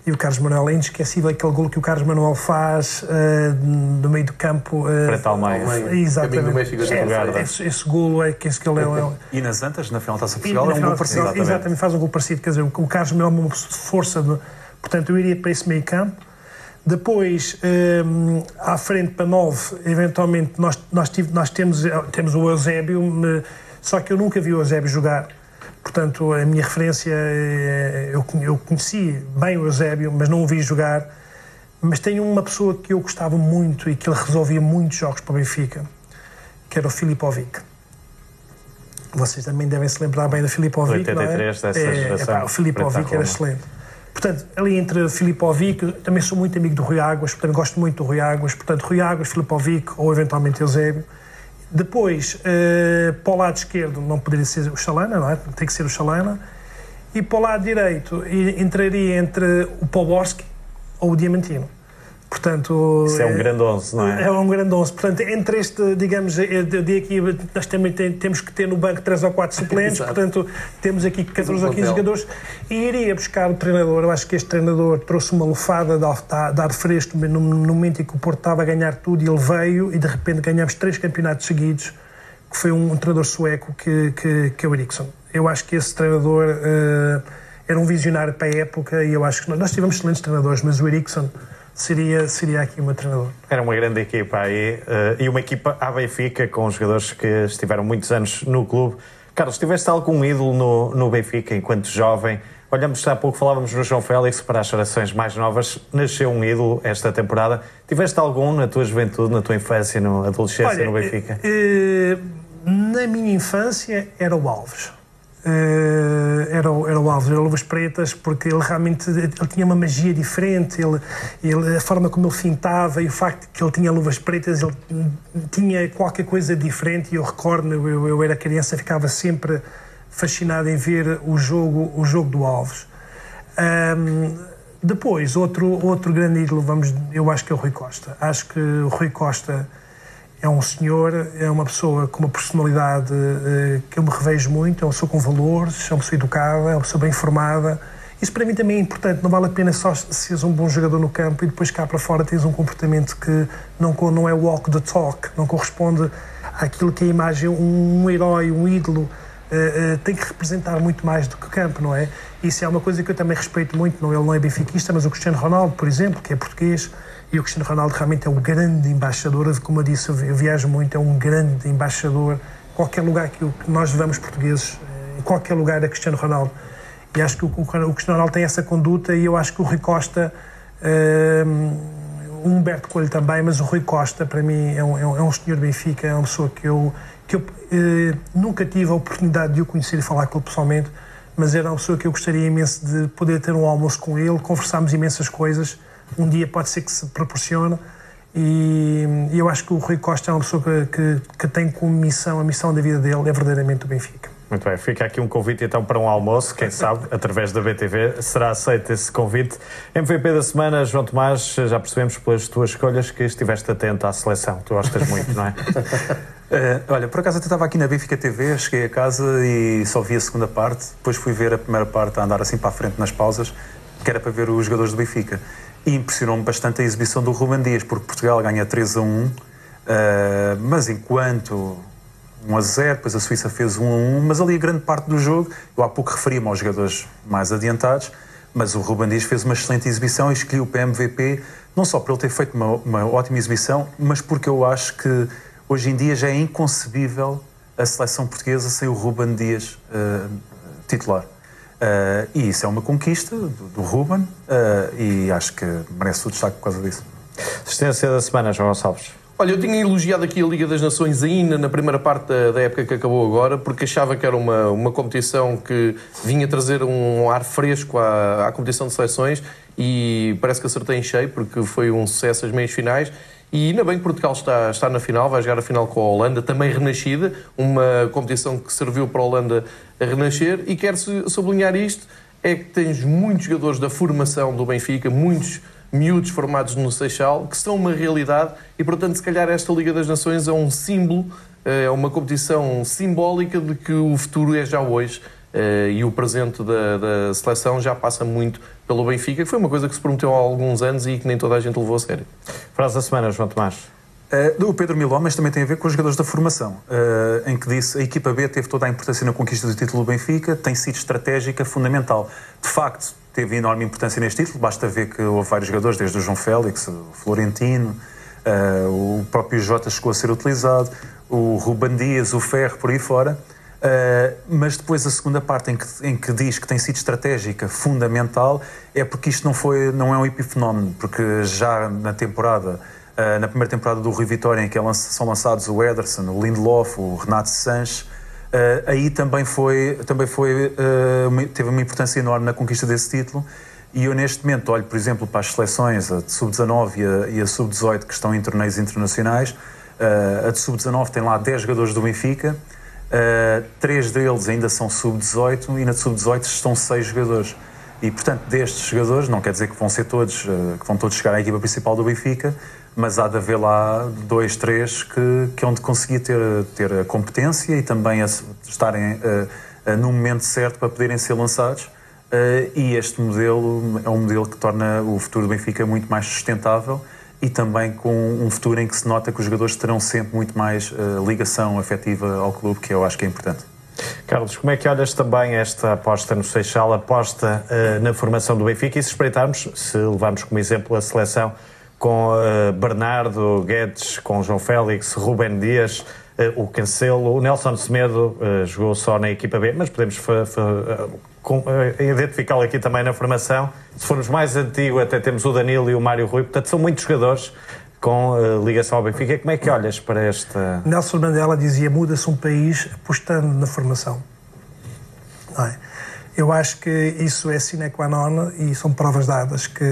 E o Carlos Manuel é inesquecível aquele gol que o Carlos Manuel faz uh, do meio do campo. Uh, Frente ao meio. Exatamente. Do México, é, é, esse, esse golo é que esse que ele é. E nas Antas, na final da Taça Portugal, é um gol parecido. Exatamente. exatamente, faz um gol parecido. Quer dizer, o Carlos Manuel é uma força. De, portanto, eu iria para esse meio campo. Depois, um, à frente para 9, eventualmente, nós, nós, tive, nós temos, temos o Eusébio, só que eu nunca vi o Eusébio jogar. Portanto, a minha referência, é, eu, eu conheci bem o Eusébio, mas não o vi jogar. Mas tenho uma pessoa que eu gostava muito e que ele resolvia muitos jogos para o Benfica, que era o Filipovic. Vocês também devem se lembrar bem do Filipovic, 83, não é? dessa é, geração. É, pá, o Filipovic era excelente. Portanto, ali entre Filipovic, também sou muito amigo do Rui Águas, portanto gosto muito do Rui Águas, portanto Rui Águas, Filipovic ou eventualmente Eusébio. Depois, uh, para o lado esquerdo não poderia ser o Chalana, não é? Tem que ser o Chalana. E para o lado direito entraria entre o Poborski ou o Diamantino. Portanto, Isso é um grande 11, não é? É um grande 11. Portanto, entre este, digamos, eu digo aqui, nós também temos que ter no banco 3 ou 4 suplentes, portanto, temos aqui 14 ou 15 jogadores. E iria buscar o treinador. Eu acho que este treinador trouxe uma lufada de ar fresco no momento em que o Porto estava a ganhar tudo e ele veio e de repente ganhamos três campeonatos seguidos, que foi um, treinador sueco que, que, que é o Eriksson. Eu acho que esse treinador uh, era um visionário para a época e eu acho que nós, nós tivemos excelentes treinadores, mas o Eriksson seria, seria aqui uma treinador. Era uma grande equipa aí uh, e uma equipa à Benfica com jogadores que estiveram muitos anos no clube. Carlos, tiveste algum ídolo no, no Benfica enquanto jovem? Olhamos, há pouco falávamos no João Félix, para as gerações mais novas, nasceu um ídolo esta temporada. Tiveste algum na tua juventude, na tua infância, na adolescência Olha, no Benfica? Uh, na minha infância era o Alves. Uh, era, o, era o Alves, era o Luvas Pretas, porque ele realmente ele tinha uma magia diferente, ele, ele, a forma como ele fintava e o facto de que ele tinha luvas pretas, ele tinha qualquer coisa diferente. E eu recordo, eu, eu era criança, ficava sempre fascinado em ver o jogo, o jogo do Alves. Um, depois, outro, outro grande ídolo, vamos, eu acho que é o Rui Costa. Acho que o Rui Costa é um senhor, é uma pessoa com uma personalidade uh, que eu me revejo muito, é uma pessoa com valores, é uma pessoa educada, é uma pessoa bem informada. Isso para mim também é importante, não vale a pena só seres um bom jogador no campo e depois cá para fora tens um comportamento que não, não é walk the talk, não corresponde àquilo que é a imagem, um, um herói, um ídolo, uh, uh, tem que representar muito mais do que o campo, não é? Isso é uma coisa que eu também respeito muito, não, ele não é benfiquista, mas o Cristiano Ronaldo, por exemplo, que é português, e o Cristiano Ronaldo realmente é um grande embaixador, como eu disse, eu viajo muito, é um grande embaixador. Qualquer lugar que nós levamos portugueses, eh, em qualquer lugar é Cristiano Ronaldo. E acho que o, Cristiano Ronaldo tem essa conduta e eu acho que o Rui Costa, um, o Humberto Coelho também, mas o Rui Costa para mim é um, é um, é um senhor Benfica, é uma pessoa que eu, que eu eh, nunca tive a oportunidade de o conhecer e falar com ele pessoalmente, mas era uma pessoa que eu gostaria imenso de poder ter um almoço com ele, conversarmos imensas coisas um dia pode ser que se proporcione. E, eu acho que o Rui Costa é uma pessoa que, que, que, tem como missão, a missão da vida dele é verdadeiramente o Benfica. Muito bem, fica aqui um convite então para um almoço, quem sabe, através da BTV, será aceito esse convite. MVP da semana, João Tomás, já percebemos pelas tuas escolhas que estiveste atento à seleção, tu gostas muito, não é? Uh, olha, por acaso até estava aqui na Benfica TV, cheguei a casa e só vi a segunda parte, depois fui ver a primeira parte a andar assim para a frente nas pausas, que era para ver os jogadores do Benfica. Impressionou-me bastante a exibição do Ruben Dias, porque Portugal ganha 3 a 1, uh, eh, mas enquanto 1 a 0, depois a Suíça fez 1 a 1, mas ali a grande parte do jogo, eu há pouco referia-me aos jogadores mais adiantados, mas o Ruben Dias fez uma excelente exibição e escolhi o PMVP, não só por ele ter feito uma, uma ótima exibição, mas porque eu acho que hoje em dia já é inconcebível a seleção portuguesa sem o Ruben Dias uh, titular. Uh, e isso é uma conquista do, do Ruben uh, e acho que merece o destaque por causa disso. Assistência da semana, João Gonçalves. Olha, eu tinha elogiado aqui a Liga das Nações ainda na primeira parte da, da, época que acabou agora, porque achava que era uma, uma competição que vinha trazer um ar fresco à, à competição de seleções e parece que acertei em cheio, porque foi um sucesso as meias finais e ainda bem que Portugal está, está na final, vai jogar a final com a Holanda, também renascida, uma competição que serviu para a Holanda a renascer. E quero sublinhar isto: é que tens muitos jogadores da formação do Benfica, muitos miúdos formados no Seixal, que são uma realidade e, portanto, se calhar esta Liga das Nações é um símbolo, é uma competição simbólica de que o futuro é já hoje. Uh, e o presente da, da, seleção já passa muito pelo Benfica, que foi uma coisa que se prometeu há alguns anos e que nem toda a gente levou a sério. Frase da semana, João Tomás. Uh, o Pedro Miló, mas também tem a ver com os jogadores da formação, uh, em que disse a equipa B teve toda a importância na conquista do título do Benfica, tem sido estratégica, fundamental. De facto, teve enorme importância neste título, basta ver que houve vários jogadores, desde o João Félix, o Florentino, o próprio Jota chegou a ser utilizado, o Ruban Dias, o Ferro, por aí fora. Uh, mas depois a segunda parte em que, em que diz que tem sido estratégica, fundamental, é porque isto não, foi, não é um epifenómeno, porque já na temporada, uh, na primeira temporada do Rui Vitória, em que é são lançados o Ederson, o Lindelof, o Renato Sanches, uh, aí também foi, também foi uma, teve uma importância enorme na conquista desse título. E eu, neste momento, olho, por exemplo, para as seleções, a de sub-19 e a, a sub-18, que estão em torneios internacionais. a de sub-19 tem lá 10 jogadores do Benfica Uh, três deles ainda são sub-18 e na sub-18 estão seis jogadores. E, portanto, destes jogadores, não quer dizer que vão ser todos, uh, que vão todos chegar à equipa principal do Benfica, mas há de haver lá dois, três que, que hão de conseguir ter, ter a competência e também a, estarem uh, no momento certo para poderem ser lançados. e este modelo é um modelo que torna o futuro do Benfica muito mais sustentável e também com um futuro em que se nota que os jogadores terão sempre muito mais uh, ligação afetiva ao clube, que eu acho que é importante. Carlos, como é que olhas também esta aposta no Seixal, aposta uh, na formação do Benfica e se espreitarmos, se levarmos como exemplo a seleção com uh, Bernardo Guedes, com João Félix, Rubem Dias, o Cancelo, o Nelson Semedo jogou só na equipa B, mas podemos uh, identificá-lo aqui também na formação. Se formos mais antigo, até temos o Danilo e o Mário Rui, portanto são muitos jogadores com ligação ao Benfica. Como é que olhas para esta... Nelson Mandela dizia, muda-se um país apostando na formação. É? Eu acho que isso é sine qua non e são provas dadas que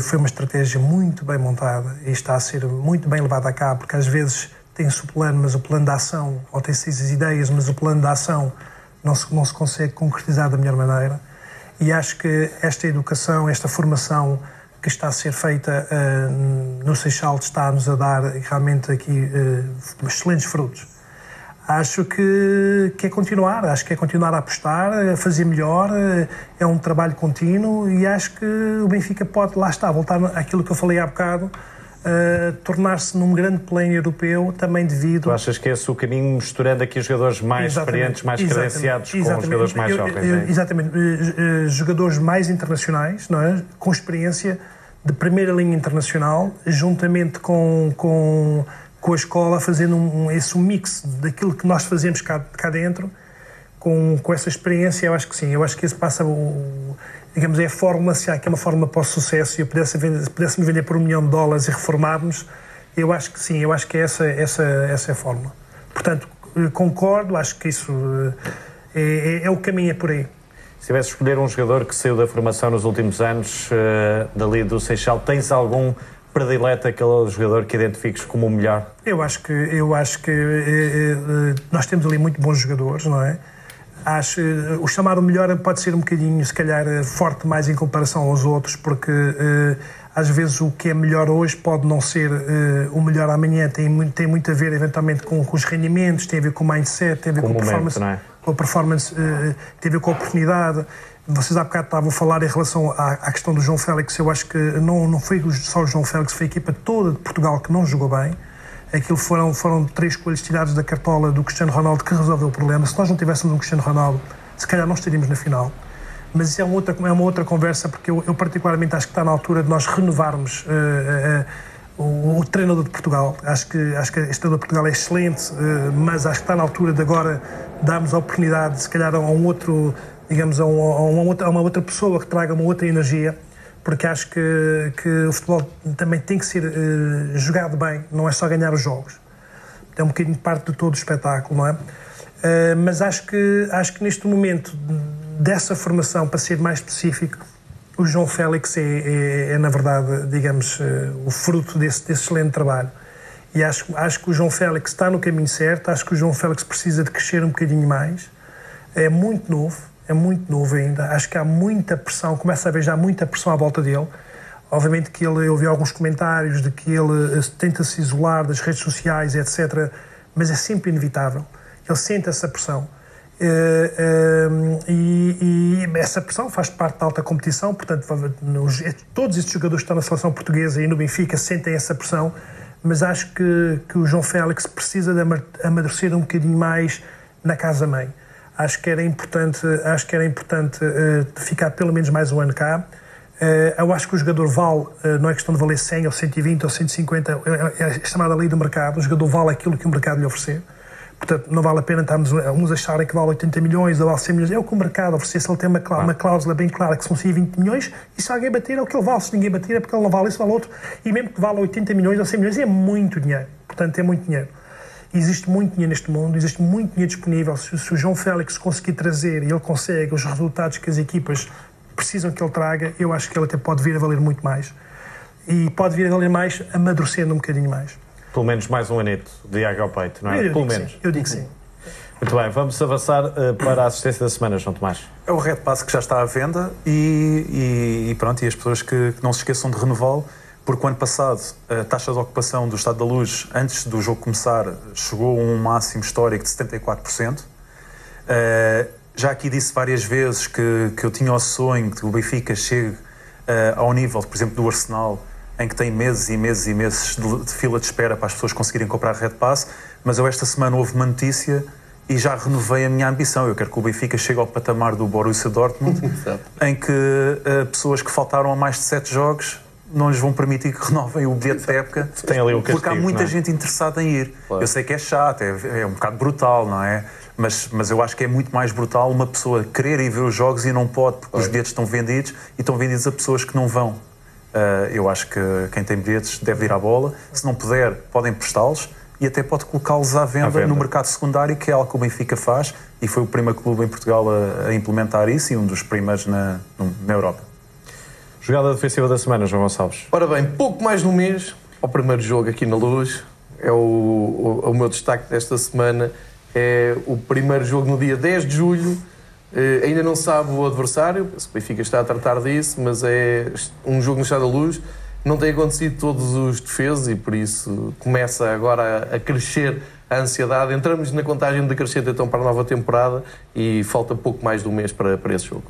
foi uma estratégia muito bem montada e está a ser muito bem levada a cabo, porque às vezes tem-se o plano, mas o plano de ação, ou tem-se as ideias, mas o plano de ação não se, não se consegue concretizar da melhor maneira. E acho que esta educação, esta formação que está a ser feita uh, no Seixal está-nos a dar realmente aqui uh, excelentes frutos. Acho que, que é continuar, acho que é continuar a apostar, a fazer melhor, é um trabalho contínuo e acho que o Benfica pode, lá está, voltar àquilo que eu falei há bocado, uh, tornar-se num grande plano europeu também devido... Tu achas que esse é o caminho misturando aqui os jogadores mais exatamente, experientes, mais exatamente, credenciados exatamente, com os jogadores mais jovens? Eu, é? Exatamente, uh, jogadores mais internacionais, não é? com experiência de primeira linha internacional, juntamente com, com com a escola, fazendo um, esse mix daquilo que nós fazemos cá, cá dentro, com, com essa experiência, eu acho que sim, eu acho que esse passa o, digamos, é a fórmula, se há que uma fórmula para o sucesso e eu pudesse vender, pudéssemos vender por um milhão de dólares e reformarmos, eu acho que sim, eu acho que é essa, essa, essa é a fórmula. Portanto, concordo, acho que isso é, é, é o caminho, é por aí. Se tivesse escolher um jogador que saiu da formação nos últimos anos, uh, dali do Seixal, tens algum predileta aquele jogador que identifiques como o melhor? Eu acho que, eu acho que eh, eh, nós temos ali muito bons jogadores, não é? Acho, eh, o chamado melhor pode ser um bocadinho, se calhar, forte mais em comparação aos outros, porque às vezes o que é melhor hoje pode não ser o melhor amanhã. Tem muito, tem muito a ver, eventualmente, com, com os rendimentos, tem a ver com o mindset, tem a ver com, com a performance, é? com a performance tem a ver com a oportunidade. Vocês há bocado estavam a falar em relação à, à, questão do João Félix. Eu acho que não, não foi só o João Félix, foi a equipa toda de Portugal que não jogou bem. Aquilo foram, foram três coelhos tirados da cartola do Cristiano Ronaldo que resolveu o problema. Se nós não tivéssemos um Cristiano Ronaldo, se calhar não estaríamos na final. Mas isso é uma outra, é uma outra conversa, porque eu, eu particularmente acho que está na altura de nós renovarmos. Uh, uh, o, o, treinador de Portugal. Acho que, acho que este treinador de Portugal é excelente, uh, mas acho que está na altura de agora darmos a oportunidade, se calhar, a um outro digamos, a, uma, outra, a uma outra pessoa que traga uma outra energia, porque acho que, que o futebol também tem que ser uh, jogado bem, não é só ganhar os jogos. É um bocadinho parte de todo o espetáculo, não é? Uh, mas acho que, acho que neste momento dessa formação, para ser mais específico, o João Félix é, é, é na verdade, digamos, uh, o fruto desse, desse excelente trabalho. E acho, acho que o João Félix está no caminho certo, acho que o João Félix precisa de crescer um bocadinho mais. É muito novo, é muito novo ainda. Acho que há muita pressão, começa a haver já muita pressão à volta dele. Obviamente que ele, eu vi alguns comentários de que ele eh, tenta se isolar das redes sociais, etc. Mas é sempre inevitável. Ele sente essa pressão. Uh, uh, e, e, essa pressão faz parte da alta competição, portanto, todos estes jogadores que estão na seleção portuguesa e no Benfica sentem essa pressão, mas acho que, que o João Félix precisa de amadurecer um bocadinho mais na casa-mãe acho que era importante, acho que era importante uh, ficar pelo menos mais um ano cá. Uh, eu acho que o jogador vale, uh, não é questão de valer 100 ou 120 ou 150, é, é chamada lei do mercado, o jogador vale aquilo que o mercado lhe oferecer. Portanto, não vale a pena estarmos uns acharem que vale 80 milhões ou vale 100 milhões. É o que o mercado oferecer. Se ele tem uma, uma cláusula bem clara que são 120 milhões, e se alguém bater é o que ele vale. Se ninguém bater é porque ele não vale, isso vale outro. E mesmo que vale 80 milhões ou 100 milhões, é muito dinheiro. Portanto, é muito dinheiro. Existe muito dinheiro neste mundo, existe muito dinheiro disponível. Se, se o João Félix conseguir trazer e ele consegue os resultados que as equipas precisam que ele traga, eu acho que ele até pode vir a valer muito mais. E pode vir a valer mais amadurecendo um bocadinho mais. Pelo menos mais um anito de água ao peito, não é? Eu Pelo menos. Sim, eu digo sim. Muito bem, vamos avançar uh, para a assistência da semana, João Tomás. É o Red Pass que já está à venda e, e, e pronto, e as pessoas que, que não se esqueçam de renová-lo porque o ano passado a taxa de ocupação do Estado da Luz, antes do jogo começar, chegou a um máximo histórico de 74%. Uh, eh, já aqui disse várias vezes que, que eu tinha o sonho de que o Benfica chegue uh, ao nível, por exemplo, do Arsenal, em que tem meses e meses e meses de, de, fila de espera para as pessoas conseguirem comprar Red Pass, mas eu esta semana houve uma notícia e já renovei a minha ambição. Eu quero que o Benfica chegue ao patamar do Borussia Dortmund, em que uh, pessoas que faltaram a mais de sete jogos não lhes vão permitir que renovem o bilhete da época Tem ali o porque há muita é? gente interessada em ir. Claro. Eu sei que é chato, é, é, um bocado brutal, não é? Mas, mas eu acho que é muito mais brutal uma pessoa querer ir ver os jogos e não pode, porque claro. os bilhetes estão vendidos e estão vendidos a pessoas que não vão. Uh, eu acho que quem tem bilhetes deve ir à bola. Se não puder, podem prestá-los e até pode colocá-los à venda, venda, no mercado secundário, que é algo que o Benfica faz e foi o primeiro clube em Portugal a, a implementar isso e um dos primeiros na, na Europa. Jogada defensiva da semana, João Gonçalves. Ora bem, pouco mais de um mês ao primeiro jogo aqui na Luz. É o, o, o meu destaque desta semana. É o primeiro jogo no dia 10 de julho. Uh, ainda não sabe o adversário, o Benfica está a tratar disso, mas é um jogo no Estado da Luz não tem acontecido todos os defesos e por isso começa agora a, crescer a ansiedade. Entramos na contagem decrescente então para a nova temporada e falta pouco mais de um mês para, para esse jogo.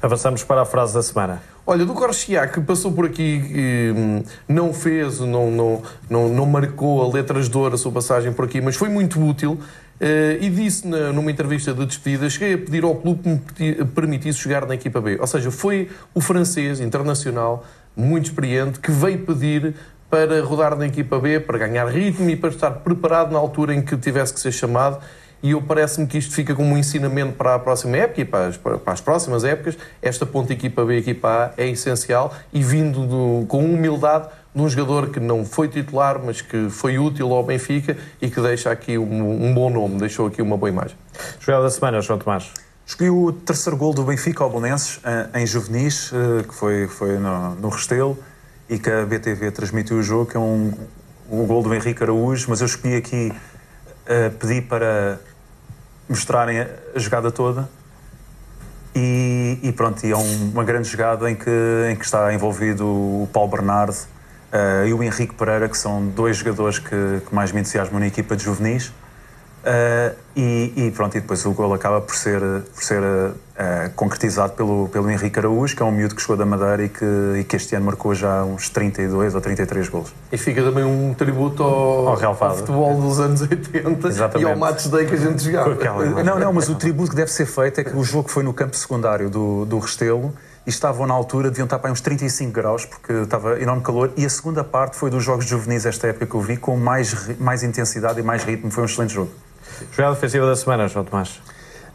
Avançamos para a frase da semana. Olha, do Corchia, que passou por aqui, hum, não fez, não, não, não, não marcou a letras de ouro a sua passagem por aqui, mas foi muito útil. Uh, e disse na, numa entrevista de despedida: cheguei a pedir ao clube que me permitisse jogar na equipa B. Ou seja, foi o francês internacional muito experiente, que veio pedir para rodar na equipa B, para ganhar ritmo e para estar preparado na altura em que tivesse que ser chamado. E eu parece-me que isto fica como um ensinamento para a próxima época e para as, para as próximas épocas. Esta ponta equipa B, equipa A é essencial e vindo do, com humildade de um jogador que não foi titular, mas que foi útil ao Benfica e que deixa aqui um, um bom nome, deixou aqui uma boa imagem. Jogada da semana, João Tomás. Escolhi o terceiro gol do Benfica ao Bolonenses eh, em juvenis, eh, que foi, foi no, no Restelo, e que a BTV transmitiu o jogo, que é um, o gol do Henrique Araújo, mas eu escolhi aqui, uh, pedi para mostrarem a, jogada toda, e, e, pronto, e é um, uma grande jogada em que, em que está envolvido o Paulo Bernardo uh, e o Henrique Pereira, que são dois jogadores que, que mais me entusiasmam na equipa de juvenis. Uh, e, e, pronto, e depois o gol acaba por ser, por ser uh, concretizado pelo, pelo Henrique Araújo, que é um miúdo que chegou da Madeira e que, e que este ano marcou já uns 32 ou 33 gols. E fica também um tributo ao, ao, Real ao futebol dos anos 80 Exatamente. e ao Match Day que a gente jogava. Não, não, mas o tributo que deve ser feito é que o jogo foi no campo secundário do, do Restelo e estavam na altura, deviam estar para uns 35 graus, porque estava enorme calor. E a segunda parte foi dos jogos juvenis esta época que eu vi, com mais, mais intensidade e mais ritmo. Foi um excelente jogo. Jogada defensiva da semana, João Tomás.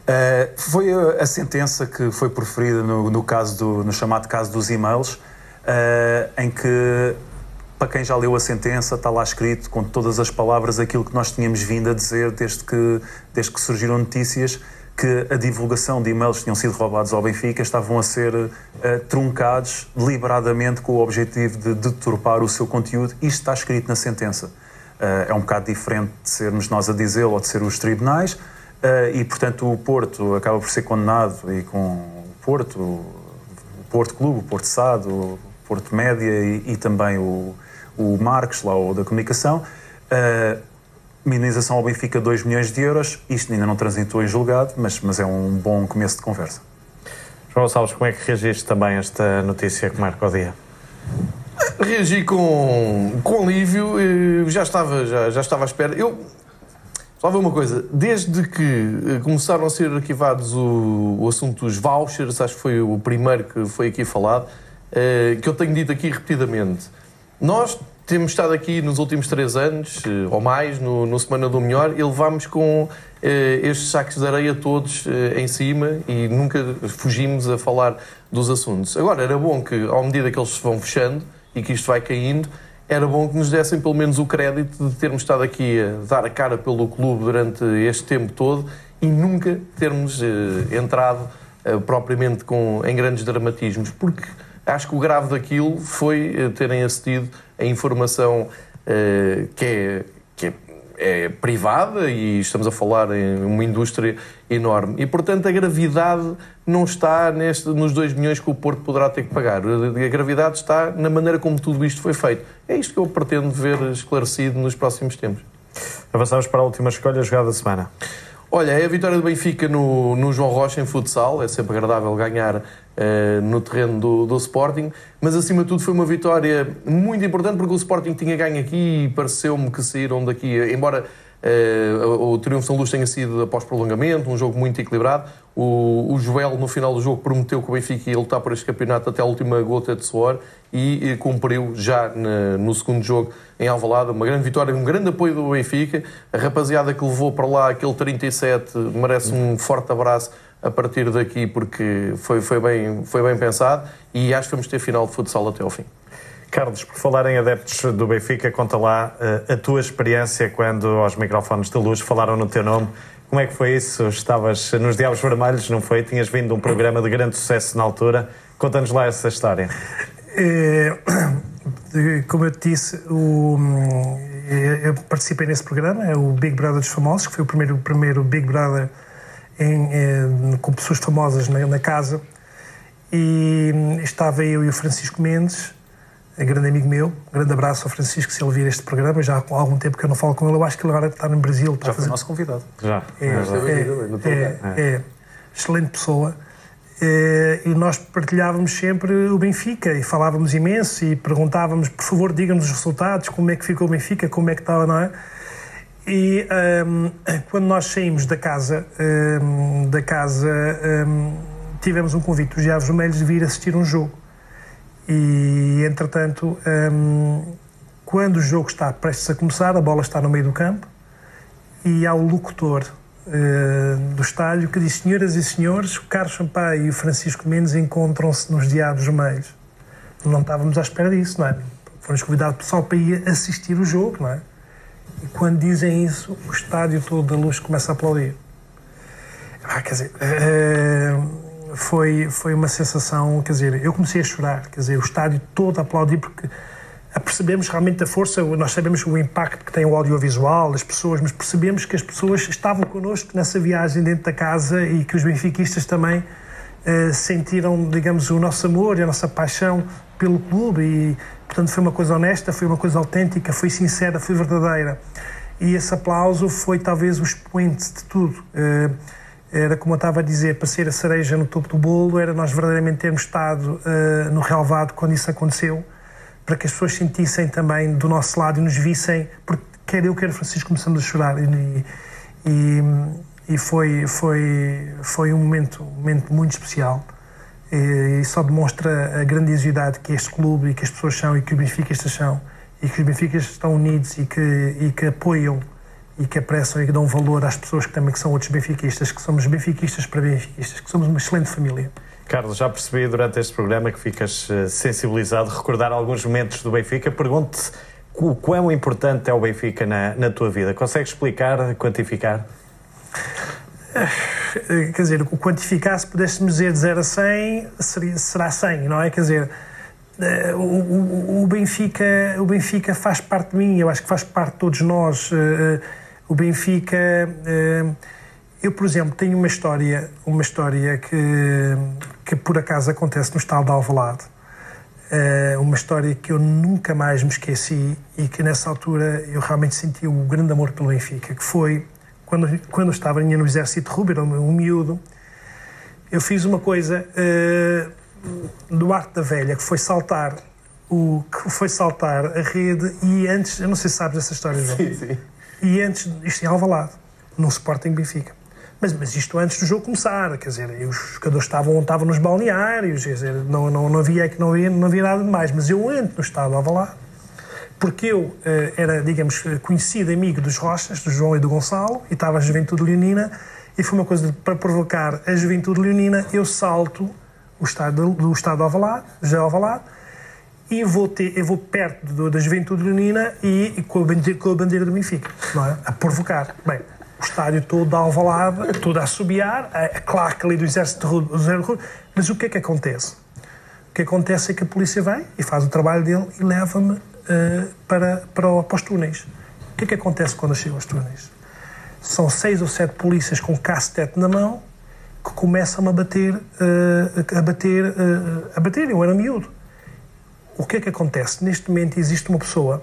Uh, foi a, a, sentença que foi proferida no, no, caso do, no chamado caso dos e-mails, uh, em que, para quem já leu a sentença, está lá escrito com todas as palavras aquilo que nós tínhamos vindo a dizer desde que, desde que surgiram notícias que a divulgação de e-mails que tinham sido roubados ao Benfica estavam a ser uh, truncados deliberadamente com o objetivo de deturpar o seu conteúdo. Isto está escrito na sentença. Eh, é um bocado diferente de sermos nós a dizê-lo ou de ser os tribunais, eh, e portanto o Porto acaba por ser condenado e com o Porto, o Porto Clube, o Porto Sado, o Porto Média e, e também o, o Marcos, lá o da comunicação, uh, minimização ao Benfica 2 milhões de euros. Isto ainda não transitou em julgado, mas, mas é um bom começo de conversa. João Gonçalves, como é que reagiste também a esta notícia que marca o dia? Reagi com, com alívio, já estava, já, já estava à espera. Eu, só ver uma coisa, desde que eh, começaram a ser arquivados o, o assunto dos vouchers, acho que foi o primeiro que foi aqui falado, eh, que eu tenho dito aqui repetidamente. Nós temos estado aqui nos últimos três anos, eh, ou mais, no, no Semana do Melhor, e levámos com estes sacos de areia todos em cima e nunca fugimos a falar dos assuntos. Agora, era bom que, à medida que eles se vão fechando, e que isto vai caindo, era bom que nos dessem pelo menos o crédito de termos estado aqui a dar a cara pelo clube durante este tempo todo e nunca termos eh, entrado eh, propriamente com, em grandes dramatismos, porque acho que o grave daquilo foi eh, terem acedido a informação que é, que é é privada e estamos a falar em uma indústria enorme. E, portanto, a gravidade não está neste, nos 2 milhões que o Porto poderá ter que pagar. A gravidade está na maneira como tudo isto foi feito. É isto que eu pretendo ver esclarecido nos próximos tempos. Avançamos para a última escolha, a jogada da semana. Olha, é a vitória do Benfica no, no João Rocha em futsal. É sempre agradável ganhar uh, no terreno do, do, Sporting. Mas, acima de tudo, foi uma vitória muito importante porque o Sporting tinha ganho aqui e pareceu-me que saíram daqui. Embora uh, o Triunfo São Luz tenha sido após prolongamento, um jogo muito equilibrado, o, o Joel, no final do jogo, prometeu que o Benfica ia lutar por este campeonato até a última gota de suor e, e cumpriu já na, no segundo jogo em Alvalade. Uma grande vitória, um grande apoio do Benfica. A rapaziada que levou para lá aquele 37 merece um forte abraço a partir daqui porque foi, foi, bem, foi bem pensado e acho que vamos ter final de futsal até ao fim. Carlos, por falar em adeptos do Benfica, conta lá uh, a tua experiência quando aos microfones de luz falaram no teu nome. Como é que foi isso? Estavas nos Diabos Vermelhos, não foi? Tinhas vindo de um programa de grande sucesso na altura. Conta-nos lá essa história. É, como eu te disse, o, eu participei nesse programa, é o Big Brother dos Famosos, que foi o primeiro, primeiro Big Brother em, em, com pessoas famosas na, na casa. E estava eu e o Francisco Mendes é grande amigo meu. grande abraço ao Francisco, se ele vir este programa. Já há algum tempo que eu não falo com ele. Eu acho que ele agora está no Brasil. Está já foi nosso convidado. Já. É, é, é, é, excelente pessoa. É, e nós partilhávamos sempre o Benfica e falávamos imenso e perguntávamos, por favor, diga-nos os resultados, como é que ficou o Benfica, como é que estava, não é? E um, quando nós saímos da casa, um, da casa um, tivemos um convite dos Diabos Vermelhos de vir assistir um jogo. E, entretanto, um, quando o jogo está prestes a começar, a bola está no meio do campo e há o locutor uh, do estádio que diz: Senhoras e senhores, o Carlos Sampaio e o Francisco Mendes encontram-se nos Diabos Meios. Não estávamos à espera disso, não é? Fomos convidados pessoal para ir assistir o jogo, não é? E quando dizem isso, o estádio todo da luz começa a aplaudir. Ah, quer dizer. Uh, foi, foi uma sensação, quer dizer, eu comecei a chorar, quer dizer, o estádio todo a aplaudir porque percebemos realmente a força, nós sabemos o impacto que tem o audiovisual, as pessoas, mas percebemos que as pessoas estavam connosco nessa viagem dentro da casa e que os benfiquistas também uh, sentiram, digamos, o nosso amor e a nossa paixão pelo clube e, portanto, foi uma coisa honesta, foi uma coisa autêntica, foi sincera, foi verdadeira. E esse aplauso foi talvez o expoente de tudo. Uh, era como eu estava a dizer, para ser a cereja no topo do bolo, era nós verdadeiramente termos estado uh, no relevado quando isso aconteceu, para que as pessoas sentissem também do nosso lado e nos vissem, porque quer eu, quer o Francisco começamos a chorar. E, e, e foi, foi, foi um momento, um momento muito especial. E, e só demonstra a grandiosidade que este clube e que as pessoas são e que os benfiquistas são e que os benfiquistas estão unidos e que, e que apoiam e que apressam e que dão valor às pessoas que também que são outros benfiquistas, que somos benfiquistas para benfiquistas, que somos uma excelente família. Carlos, já percebi durante este programa que ficas eh, sensibilizado a recordar alguns momentos do Benfica. Pergunto-te o quão importante é o Benfica na, na tua vida. Consegues explicar, quantificar? Eh, quer dizer, o quantificar, se pudéssemos dizer de 0 a 100, seria, será 100, não é? Quer dizer, eh, o, o, o, Benfica, o Benfica faz parte de mim, eu acho que faz parte de todos nós o Benfica. Eh, eu, por exemplo, tenho uma história, uma história que, que por acaso acontece no estado de Alvalade. Eh, uma história que eu nunca mais me esqueci e que nessa altura eu realmente senti um grande amor pelo Benfica, que foi quando, quando estava no exército Ruber, um miúdo, eu fiz uma coisa uh, do Arte da Velha, que foi saltar o que foi saltar a rede e antes, eu não sei se sabes essa história. Sim, sim. E antes, isto em Alvalade, no Sporting Benfica. Mas, mas isto antes do jogo começar, quer dizer, os jogadores estavam, estavam nos balneários, quer dizer, não, não, não, havia, não, havia, não havia nada de mais. Mas eu entro no estado de Alvalade, porque eu eh, era, digamos, conhecido amigo dos Rochas, do João e do Gonçalo, e estava a Juventude Leonina, e foi uma coisa de, para provocar a Juventude Leonina, eu salto o estado do estado de Alvalade, já Alvalade, e vou, ter, eu vou perto do, da Juventude Leonina e, e com, a bandeira, com a bandeira do Benfica, não é? A provocar. Bem, o estádio todo a alvalada, todo a assobiar, a, a claque ali do exército do zero mas o que é que acontece? O que acontece é que a polícia vem e faz o trabalho dele e leva-me uh, para, para, para os túneis. O que é que acontece quando eu chego aos túneis? São seis ou sete polícias com cacetete na mão que começam a bater, uh, a bater, uh, a bater, eu era miúdo o que é que acontece? Neste momento existe uma pessoa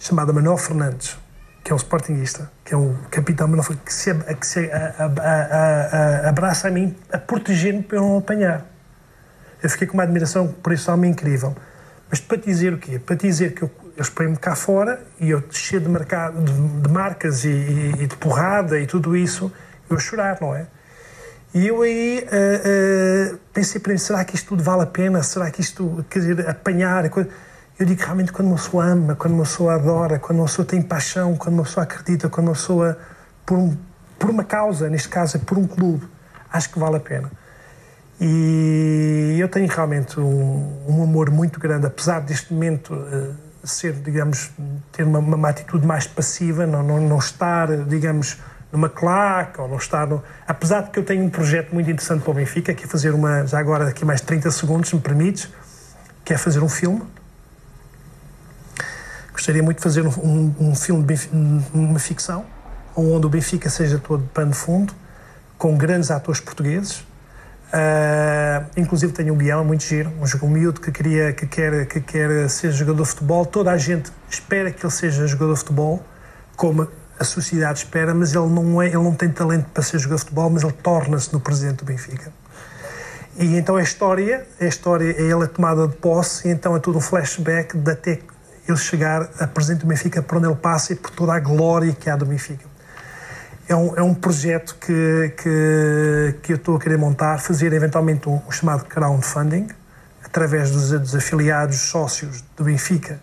chamada Manuel Fernandes, que é um sportinguista, que é um capitão Manuel que se, que se a, a, a, abraça a mim a proteger-me para eu não apanhar. Eu fiquei com uma admiração por esse homem incrível. Mas para te dizer o quê? Para te dizer que eu, eu esperei-me cá fora e eu cheio de, marcado, de, de marcas e, e, e, de porrada e tudo isso, eu a chorar, não é? E eu aí uh, uh, pensei para mim, será que isto tudo vale a pena? Será que isto, quer dizer, apanhar? Eu digo realmente quando uma pessoa ama, quando uma pessoa adora, quando uma pessoa tem paixão, quando uma pessoa acredita, quando uma pessoa, por, um, por uma causa, neste caso é por um clube, acho que vale a pena. E eu tenho realmente um, um amor muito grande, apesar deste momento uh, ser, digamos, ter uma, uma, atitude mais passiva, não, não, não estar, digamos, numa claque ou não estar. No... Apesar de que eu tenho um projeto muito interessante para o Benfica, que é fazer uma, já agora aqui mais 30 segundos, se me permites, que é fazer um filme. Gostaria muito de fazer um, um, um filme, de, uma ficção, onde o Benfica seja todo pano de fundo, com grandes atores portugueses. Uh, inclusive tenho um guião muito giro, um jogo miúdo que, queria, que, quer, que quer ser jogador de futebol. Toda a gente espera que ele seja jogador de futebol, como a sociedade espera, mas ele não, é, ele não tem talento para ser jogador de futebol, mas ele torna-se no presidente do Benfica. E então a história, a história é ele a tomada de posse, e então é tudo um flashback de até ele chegar a presidente do Benfica, por onde ele passa e por toda a glória que há do Benfica. É um, é um projeto que, que, que eu estou a querer montar, fazer eventualmente um, um chamado crowdfunding, através dos, dos afiliados sócios do Benfica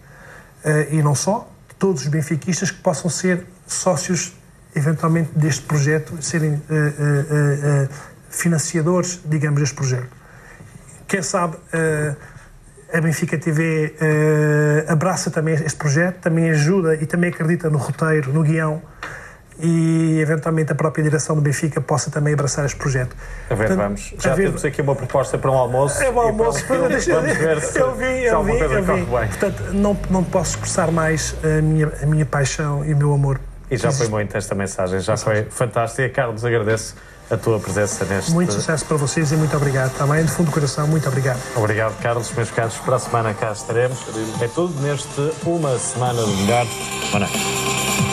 uh, e não só, todos os benfiquistas que possam ser sócios, eventualmente, deste projeto, serem uh, uh, financiadores, digamos, deste projeto. Quem sabe a Benfica TV abraça também este projeto, também ajuda e também acredita no roteiro, no guião e eventualmente a própria direção do Benfica possa também abraçar este projeto. A ver, Portanto, vamos. Já ver... temos aqui uma proposta para um almoço. É um almoço. Um vamos ver se, eu vi, eu vi, eu vi. Portanto, não, não posso expressar mais a minha, a minha paixão e o meu amor. E já foi muito esta mensagem, já foi fantástica. Carlos, agradeço a tua presença neste... Muito sucesso para vocês e muito obrigado também, de fundo do coração, muito obrigado. Obrigado, Carlos. Meus caros, para a semana cá estaremos. É tudo neste Uma Semana de Melhor. Boa noite.